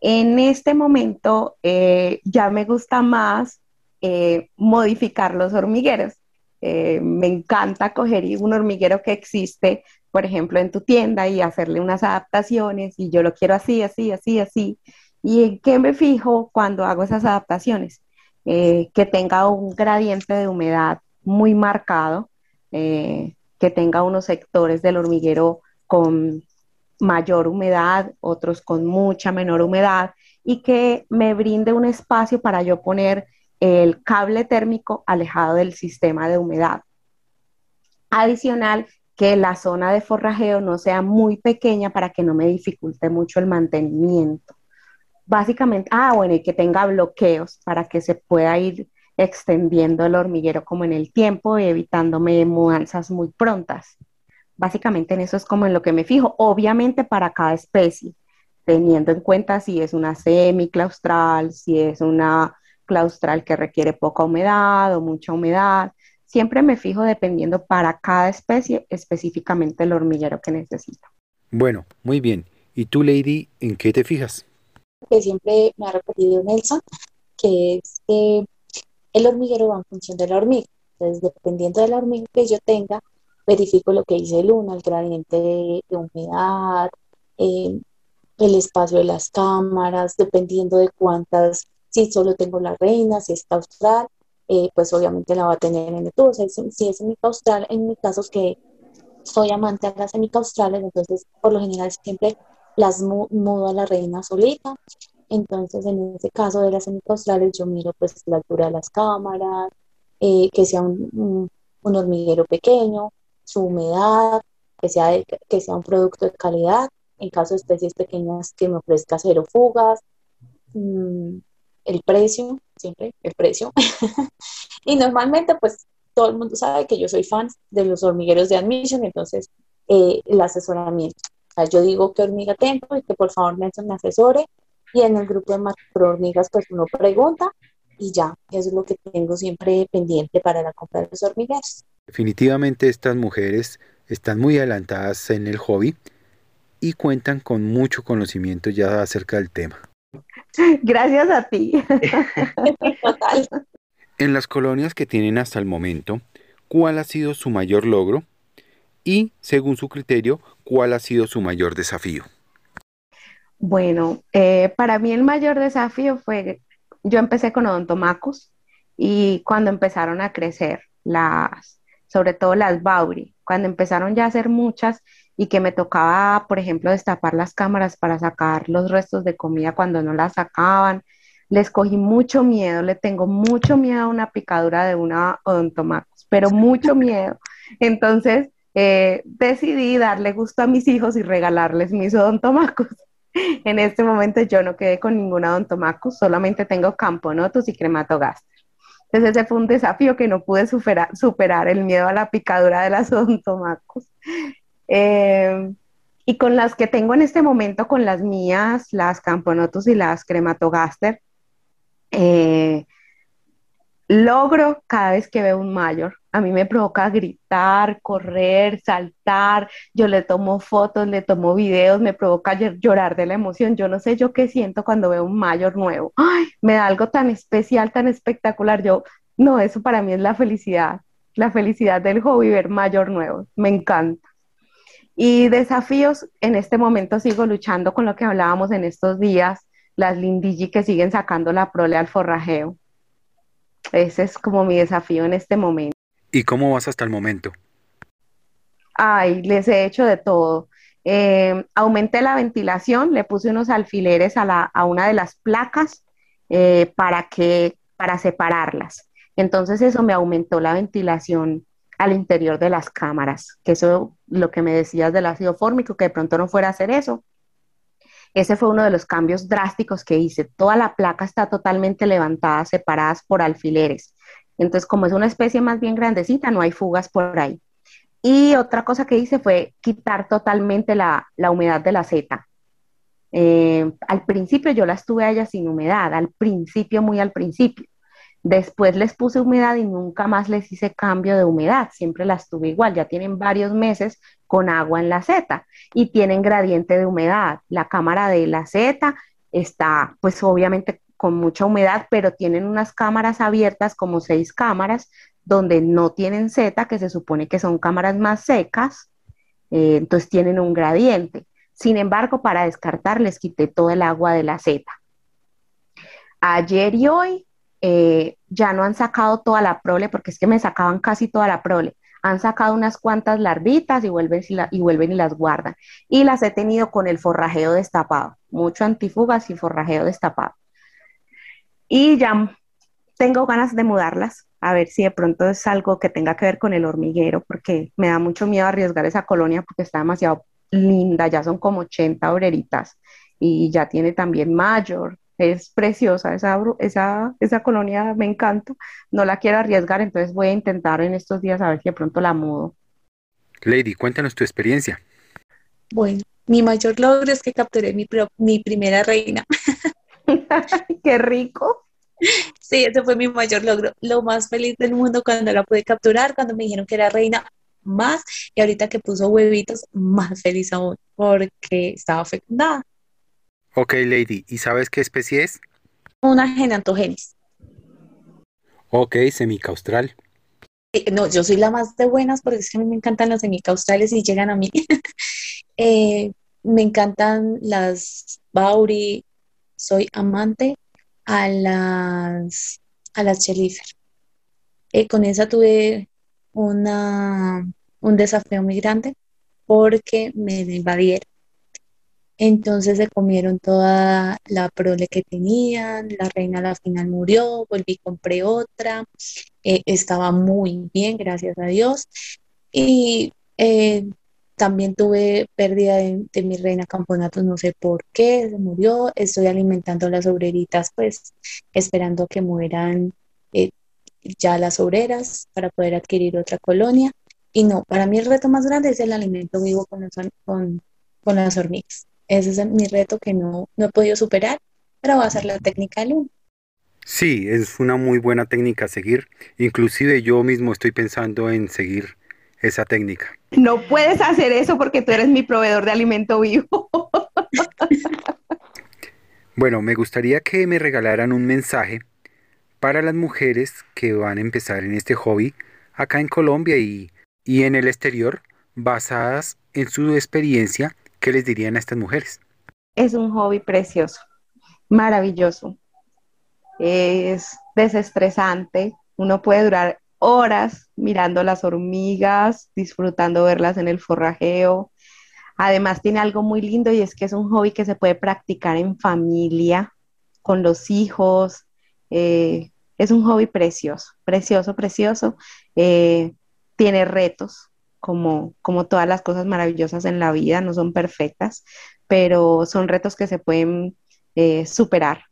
En este momento eh, ya me gusta más eh, modificar los hormigueros. me encanta coger un hormiguero que existe, por ejemplo, en tu tienda y hacerle unas adaptaciones y yo lo quiero así, así, así, así. ¿Y en qué me fijo cuando hago esas adaptaciones? Eh, que tenga un gradiente de humedad muy marcado, eh, que tenga unos sectores del hormiguero con mayor humedad, otros con mucha menor humedad y que me brinde un espacio para yo poner el cable térmico alejado del sistema de humedad. Adicional, que la zona de forrajeo no sea muy pequeña para que no me dificulte mucho el mantenimiento básicamente, ah, bueno, y que tenga bloqueos para que se pueda ir extendiendo el hormiguero como en el tiempo, evitándome mudanzas muy prontas. Básicamente en eso es como en lo que me fijo, obviamente para cada especie, teniendo en cuenta si es una semiclaustral, si es una claustral que requiere poca humedad o mucha humedad. Siempre me fijo dependiendo para cada especie específicamente el hormiguero que necesito. Bueno, muy bien. ¿Y tú, Lady, en qué te fijas? Que siempre me ha repetido Nelson, que es que el hormiguero va en función de la hormiga. Entonces, dependiendo de la hormiga que yo tenga, verifico lo que dice Luna, el gradiente de, humedad, eh, el espacio de las cámaras, dependiendo de cuántas, si solo tengo la reina, si es caustral, eh, pues obviamente la va a tener en el tubo. si es semicaustral, en mi caso que soy amante de las semicaustrales, entonces por lo general siempre las mudo a la reina solita. Entonces, en ese caso de las semicostrales, yo miro pues la altura de las cámaras, eh, que sea un, hormiguero pequeño, su humedad, que sea, que sea un producto de calidad. En caso de especies pequeñas, que me ofrezca cero fugas. Mm, el precio, siempre el precio. *laughs* y normalmente pues todo el mundo sabe que yo soy fan de los hormigueros de admission, entonces eh, el asesoramiento. Sea, yo digo que hormiga tengo y que por favor me asesore y en el grupo de macro hormigas pues uno pregunta y ya, eso es lo que tengo siempre pendiente para la compra de los hormigueros. Definitivamente estas mujeres están muy adelantadas en el hobby y cuentan con mucho conocimiento ya acerca del tema. Gracias a ti. *laughs* Total. En las colonias que tienen hasta el momento, ¿cuál ha sido su mayor logro? Y, según su criterio, ¿cuál ha sido su mayor desafío? Bueno, eh, para mí el mayor desafío fue, yo empecé con odontomacos y cuando empezaron a crecer las, sobre todo las Bauri, cuando empezaron ya a ser muchas y que me tocaba, por ejemplo, destapar las cámaras para sacar los restos de comida cuando no las sacaban, les cogí mucho miedo, le tengo mucho miedo a una picadura de una odontomacos, pero mucho miedo. Entonces, eh, decidí darle gusto a mis hijos y regalarles mis odontomacos. *laughs* En este momento yo no quedé con ninguna odontomacus, solamente tengo camponotus y crematogaster. Entonces ese fue un desafío que no pude superar, superar el miedo a la picadura de las *laughs* odontomacus. Eh, y con las que tengo en este momento, con las mías, las camponotus y las crematogaster, eh, logro cada vez que veo un mayor. A mí me provoca gritar, correr, saltar. Yo le tomo fotos, le tomo videos, me provoca llorar de la emoción. Yo no sé yo qué siento cuando veo un mayor nuevo. Me da algo tan especial, tan espectacular. Yo, no, eso para mí es la felicidad, la felicidad del hobby ver mayor nuevo. Me encanta. Y desafíos, en este momento sigo luchando con lo que hablábamos en estos días, las lindigi que siguen sacando la prole al forrajeo ese es como mi desafío en este momento. ¿Y cómo vas hasta el momento? Ay, les he hecho de todo. Eh, aumenté la ventilación, le puse unos alfileres a, la, a una de las placas eh, para, que, para separarlas. Entonces eso me aumentó la ventilación al interior de las cámaras, que eso lo que me decías del ácido fórmico, que de pronto no fuera a hacer eso, ese fue uno de los cambios drásticos que hice. Toda la placa está totalmente levantada, separadas por alfileres. Entonces, como es una especie más bien grandecita, no hay fugas por ahí. Y otra cosa que hice fue quitar totalmente la, humedad de la seta. Eh, al principio yo la estuve a ella sin humedad, al principio, muy al principio. Después les puse humedad y nunca más les hice cambio de humedad, siempre las tuve igual, ya tienen varios meses con agua en la seta y tienen gradiente de humedad. La cámara de la seta está pues obviamente con mucha humedad, pero tienen unas cámaras abiertas como seis cámaras donde no tienen seta, que se supone que son cámaras más secas, eh, entonces tienen un gradiente. Sin embargo, para descartar les quité todo el agua de la seta. Ayer y hoy eh, ya no han sacado toda la prole, porque es que me sacaban casi toda la prole. Han sacado unas cuantas larvitas y vuelven, y, vuelven y las guardan. Y las he tenido con el forrajeo destapado, mucho antifugas y forrajeo destapado. Y ya tengo ganas de mudarlas, a ver si de pronto es algo que tenga que ver con el hormiguero, porque me da mucho miedo arriesgar esa colonia porque está demasiado linda, ya son como 80 obreritas y ya tiene también mayor, es preciosa, esa, esa, esa colonia me encanta, no la quiero arriesgar, entonces voy a intentar en estos días a ver si de pronto la mudo. Lady, cuéntanos tu experiencia. Bueno, mi mayor logro es que capturé mi, mi primera reina. *laughs* ¡Qué rico! Sí, ese fue mi mayor logro. Lo más feliz del mundo cuando la pude capturar, cuando me dijeron que era reina, más. Y ahorita que puso huevitos, más feliz aún, porque estaba fecundada. Ok, Lady, ¿y sabes qué especie es? Una genantogenis. Ok, semicaustral. Eh, no, yo soy la más de buenas porque es que a mí me encantan las semicaustrales y llegan a mí. *laughs* Eh, me encantan las Bauri, soy amante a las, a las eh, con esa tuve una, un desafío muy grande porque me invadieron entonces se comieron toda la prole que tenían, la reina a la final murió, volví, compré otra, eh, estaba muy bien, gracias a Dios. Y eh, también tuve pérdida de, mi reina camponatos, no sé por qué, se murió. Estoy alimentando las obreritas, pues esperando que mueran eh, ya las obreras para poder adquirir otra colonia. Y no, para mí el reto más grande es el alimento vivo con, con las hormigas. Ese es mi reto que no, no he podido superar, pero va a ser la técnica del uno. Sí, es una muy buena técnica a seguir. Inclusive yo mismo estoy pensando en seguir esa técnica. No puedes hacer eso porque tú eres mi proveedor de alimento vivo. *laughs* bueno, me gustaría que me regalaran un mensaje para las mujeres que van a empezar en este hobby acá en Colombia y, y en el exterior, basadas en su experiencia, ¿qué les dirían a estas mujeres? Es un hobby precioso, maravilloso. Es desestresante. Uno puede durar horas mirando las hormigas, disfrutando verlas en el forrajeo. Además tiene algo muy lindo y es que es un hobby que se puede practicar en familia, con los hijos. Eh, es un hobby precioso, precioso, precioso. Eh, tiene retos, como, como todas las cosas maravillosas en la vida, no son perfectas, pero son retos que se pueden eh, superar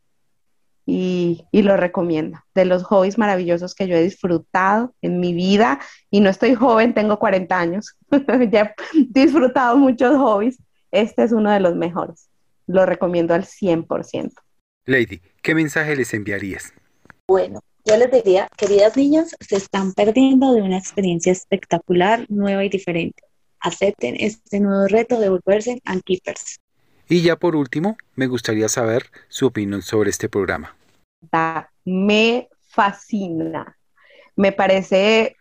y, lo recomiendo. De los hobbies maravillosos que yo he disfrutado en mi vida, y no estoy joven, tengo 40 años, *laughs* ya he disfrutado muchos hobbies, este es uno de los mejores. Lo recomiendo al 100%. Lady, ¿qué mensaje les enviarías? Bueno, yo les diría, queridas niñas, se están perdiendo de una experiencia espectacular, nueva y diferente. Acepten este nuevo reto de volverse Keepers. Y ya por último, me gustaría saber su opinión sobre este programa. Me fascina. Me parece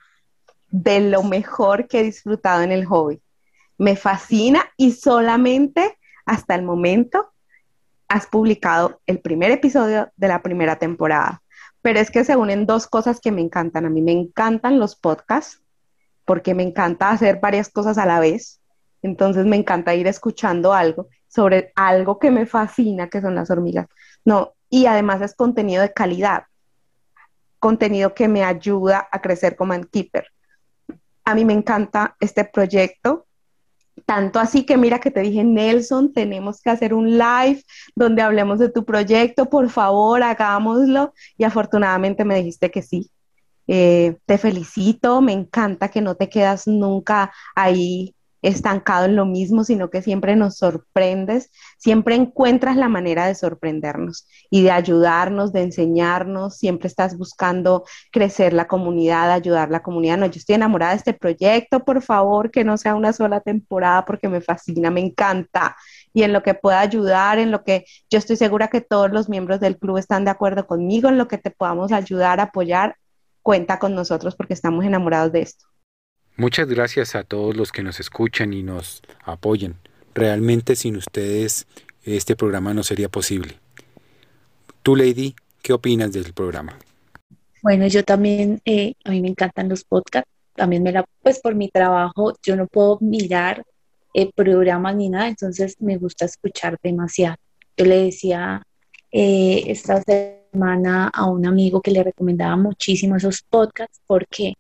de lo mejor que he disfrutado en el hobby. Me fascina y solamente hasta el momento has publicado el primer episodio de la primera temporada. Pero es que se unen dos cosas que me encantan. A mí me encantan los podcasts porque me encanta hacer varias cosas a la vez. Entonces me encanta ir escuchando algo sobre algo que me fascina, que son las hormigas. No, y además es contenido de calidad, contenido que me ayuda a crecer como keeper. A mí me encanta este proyecto, tanto así que mira que te dije, Nelson, tenemos que hacer un live donde hablemos de tu proyecto, por favor, hagámoslo. Y afortunadamente me dijiste que sí. Eh, te felicito, me encanta que no te quedas nunca ahí estancado en lo mismo, sino que siempre nos sorprendes, siempre encuentras la manera de sorprendernos y de ayudarnos, de enseñarnos, siempre estás buscando crecer la comunidad, ayudar la comunidad. No, yo estoy enamorada de este proyecto, por favor, que no sea una sola temporada porque me fascina, me encanta. Y en lo que pueda ayudar, en lo que yo estoy segura que todos los miembros del club están de acuerdo conmigo, en lo que te podamos ayudar, apoyar, cuenta con nosotros porque estamos enamorados de esto. Muchas gracias a todos los que nos escuchan y nos apoyan. Realmente sin ustedes este programa no sería posible. Tú, Lady, ¿qué opinas del programa? Bueno, yo también, eh, a mí me encantan los podcasts. También me la, pues por mi trabajo, yo no puedo mirar eh, programas ni nada, entonces me gusta escuchar demasiado. Yo le decía eh, esta semana a un amigo que le recomendaba muchísimo esos podcasts porque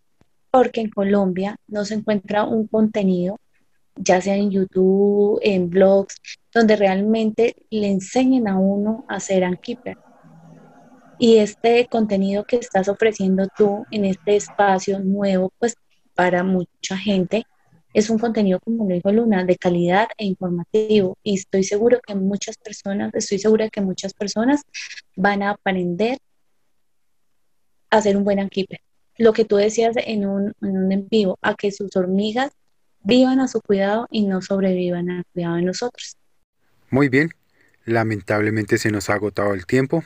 porque en Colombia no se encuentra un contenido, ya sea en YouTube, en blogs, donde realmente le enseñen a uno a ser ankeeper. Y este contenido que estás ofreciendo tú en este espacio nuevo, pues para mucha gente, es un contenido, como lo dijo Luna, de calidad e informativo. Y estoy seguro que muchas personas, estoy segura que muchas personas van a aprender a ser un buen ankeeper lo que tú decías en un, en vivo, a que sus hormigas vivan a su cuidado y no sobrevivan al cuidado de nosotros. Muy bien, lamentablemente se nos ha agotado el tiempo.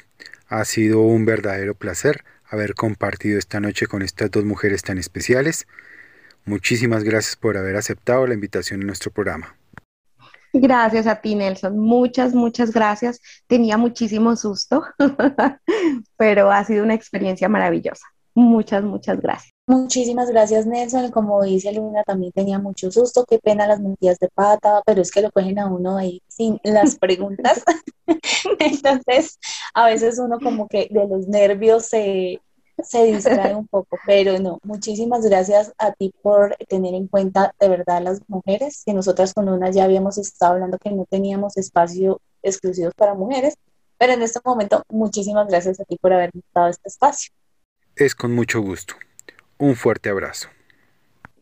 Ha sido un verdadero placer haber compartido esta noche con estas dos mujeres tan especiales. Muchísimas gracias por haber aceptado la invitación en nuestro programa. Gracias a ti, Nelson. Muchas, muchas gracias. Tenía muchísimo susto, *laughs* pero ha sido una experiencia maravillosa. Muchas, muchas gracias. Muchísimas gracias, Nelson. Como dice Luna, también tenía mucho susto. Qué pena las metidas de pata, pero es que lo cogen a uno ahí sin las *laughs* preguntas. *laughs* Entonces, a veces uno como que de los nervios se, se distrae un poco, pero no, muchísimas gracias a ti por tener en cuenta de verdad las mujeres, que nosotras con una ya habíamos estado hablando que no teníamos espacio exclusivos para mujeres, pero en este momento muchísimas gracias a ti por habernos dado este espacio. Es con mucho gusto. Un fuerte abrazo.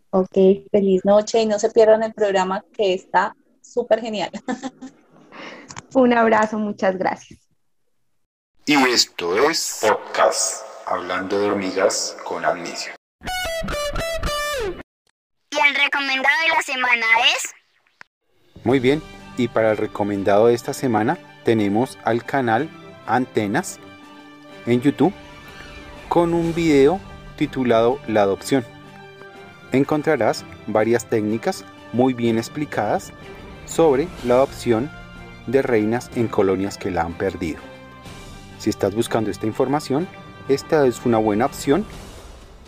Ok, feliz noche y no se pierdan el programa que está súper genial. *laughs* Un abrazo, muchas gracias. Y esto es Podcast Hablando de Hormigas con Amnesia. ¿Y el recomendado de la semana es? Muy bien, y para el recomendado de esta semana tenemos al canal Antenas en YouTube con un video titulado La adopción. Encontrarás varias técnicas muy bien explicadas sobre la adopción de reinas en colonias que la han perdido. Si estás buscando esta información, esta es una buena opción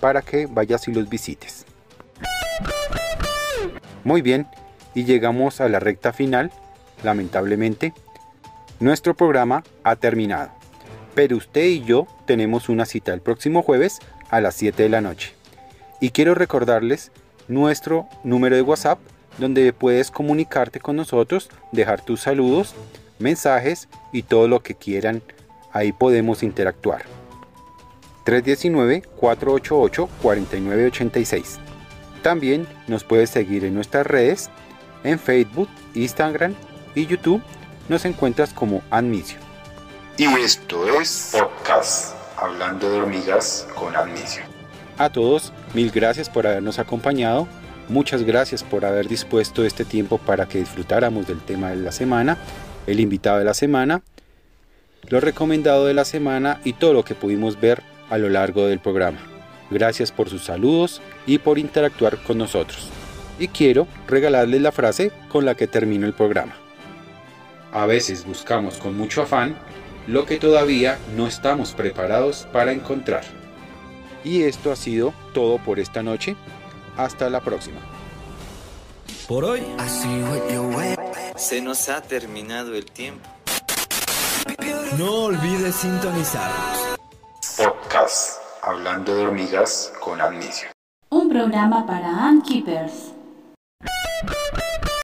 para que vayas y los visites. Muy bien, y llegamos a la recta final. Lamentablemente, nuestro programa ha terminado, pero usted y yo tenemos una cita el próximo jueves a las 7 de la noche. Y quiero recordarles nuestro número de WhatsApp donde puedes comunicarte con nosotros, dejar tus saludos, mensajes y todo lo que quieran. Ahí podemos interactuar. 319-488-4986. También nos puedes seguir en nuestras redes, en Facebook, Instagram y YouTube. Nos encuentras como Admisio. Y esto es Podcast Hablando de Hormigas con Admisio. A todos, mil gracias por habernos acompañado. Muchas gracias por haber dispuesto este tiempo para que disfrutáramos del tema de la semana, el invitado de la semana, lo recomendado de la semana y todo lo que pudimos ver a lo largo del programa. Gracias por sus saludos y por interactuar con nosotros. Y quiero regalarles la frase con la que termino el programa. A veces buscamos con mucho afán lo que todavía no estamos preparados para encontrar. Y esto ha sido todo por esta noche. Hasta la próxima. Por hoy se nos ha terminado el tiempo. No olvides sintonizar. Podcast Hablando de Hormigas con Amnesia. Un programa para Keepers.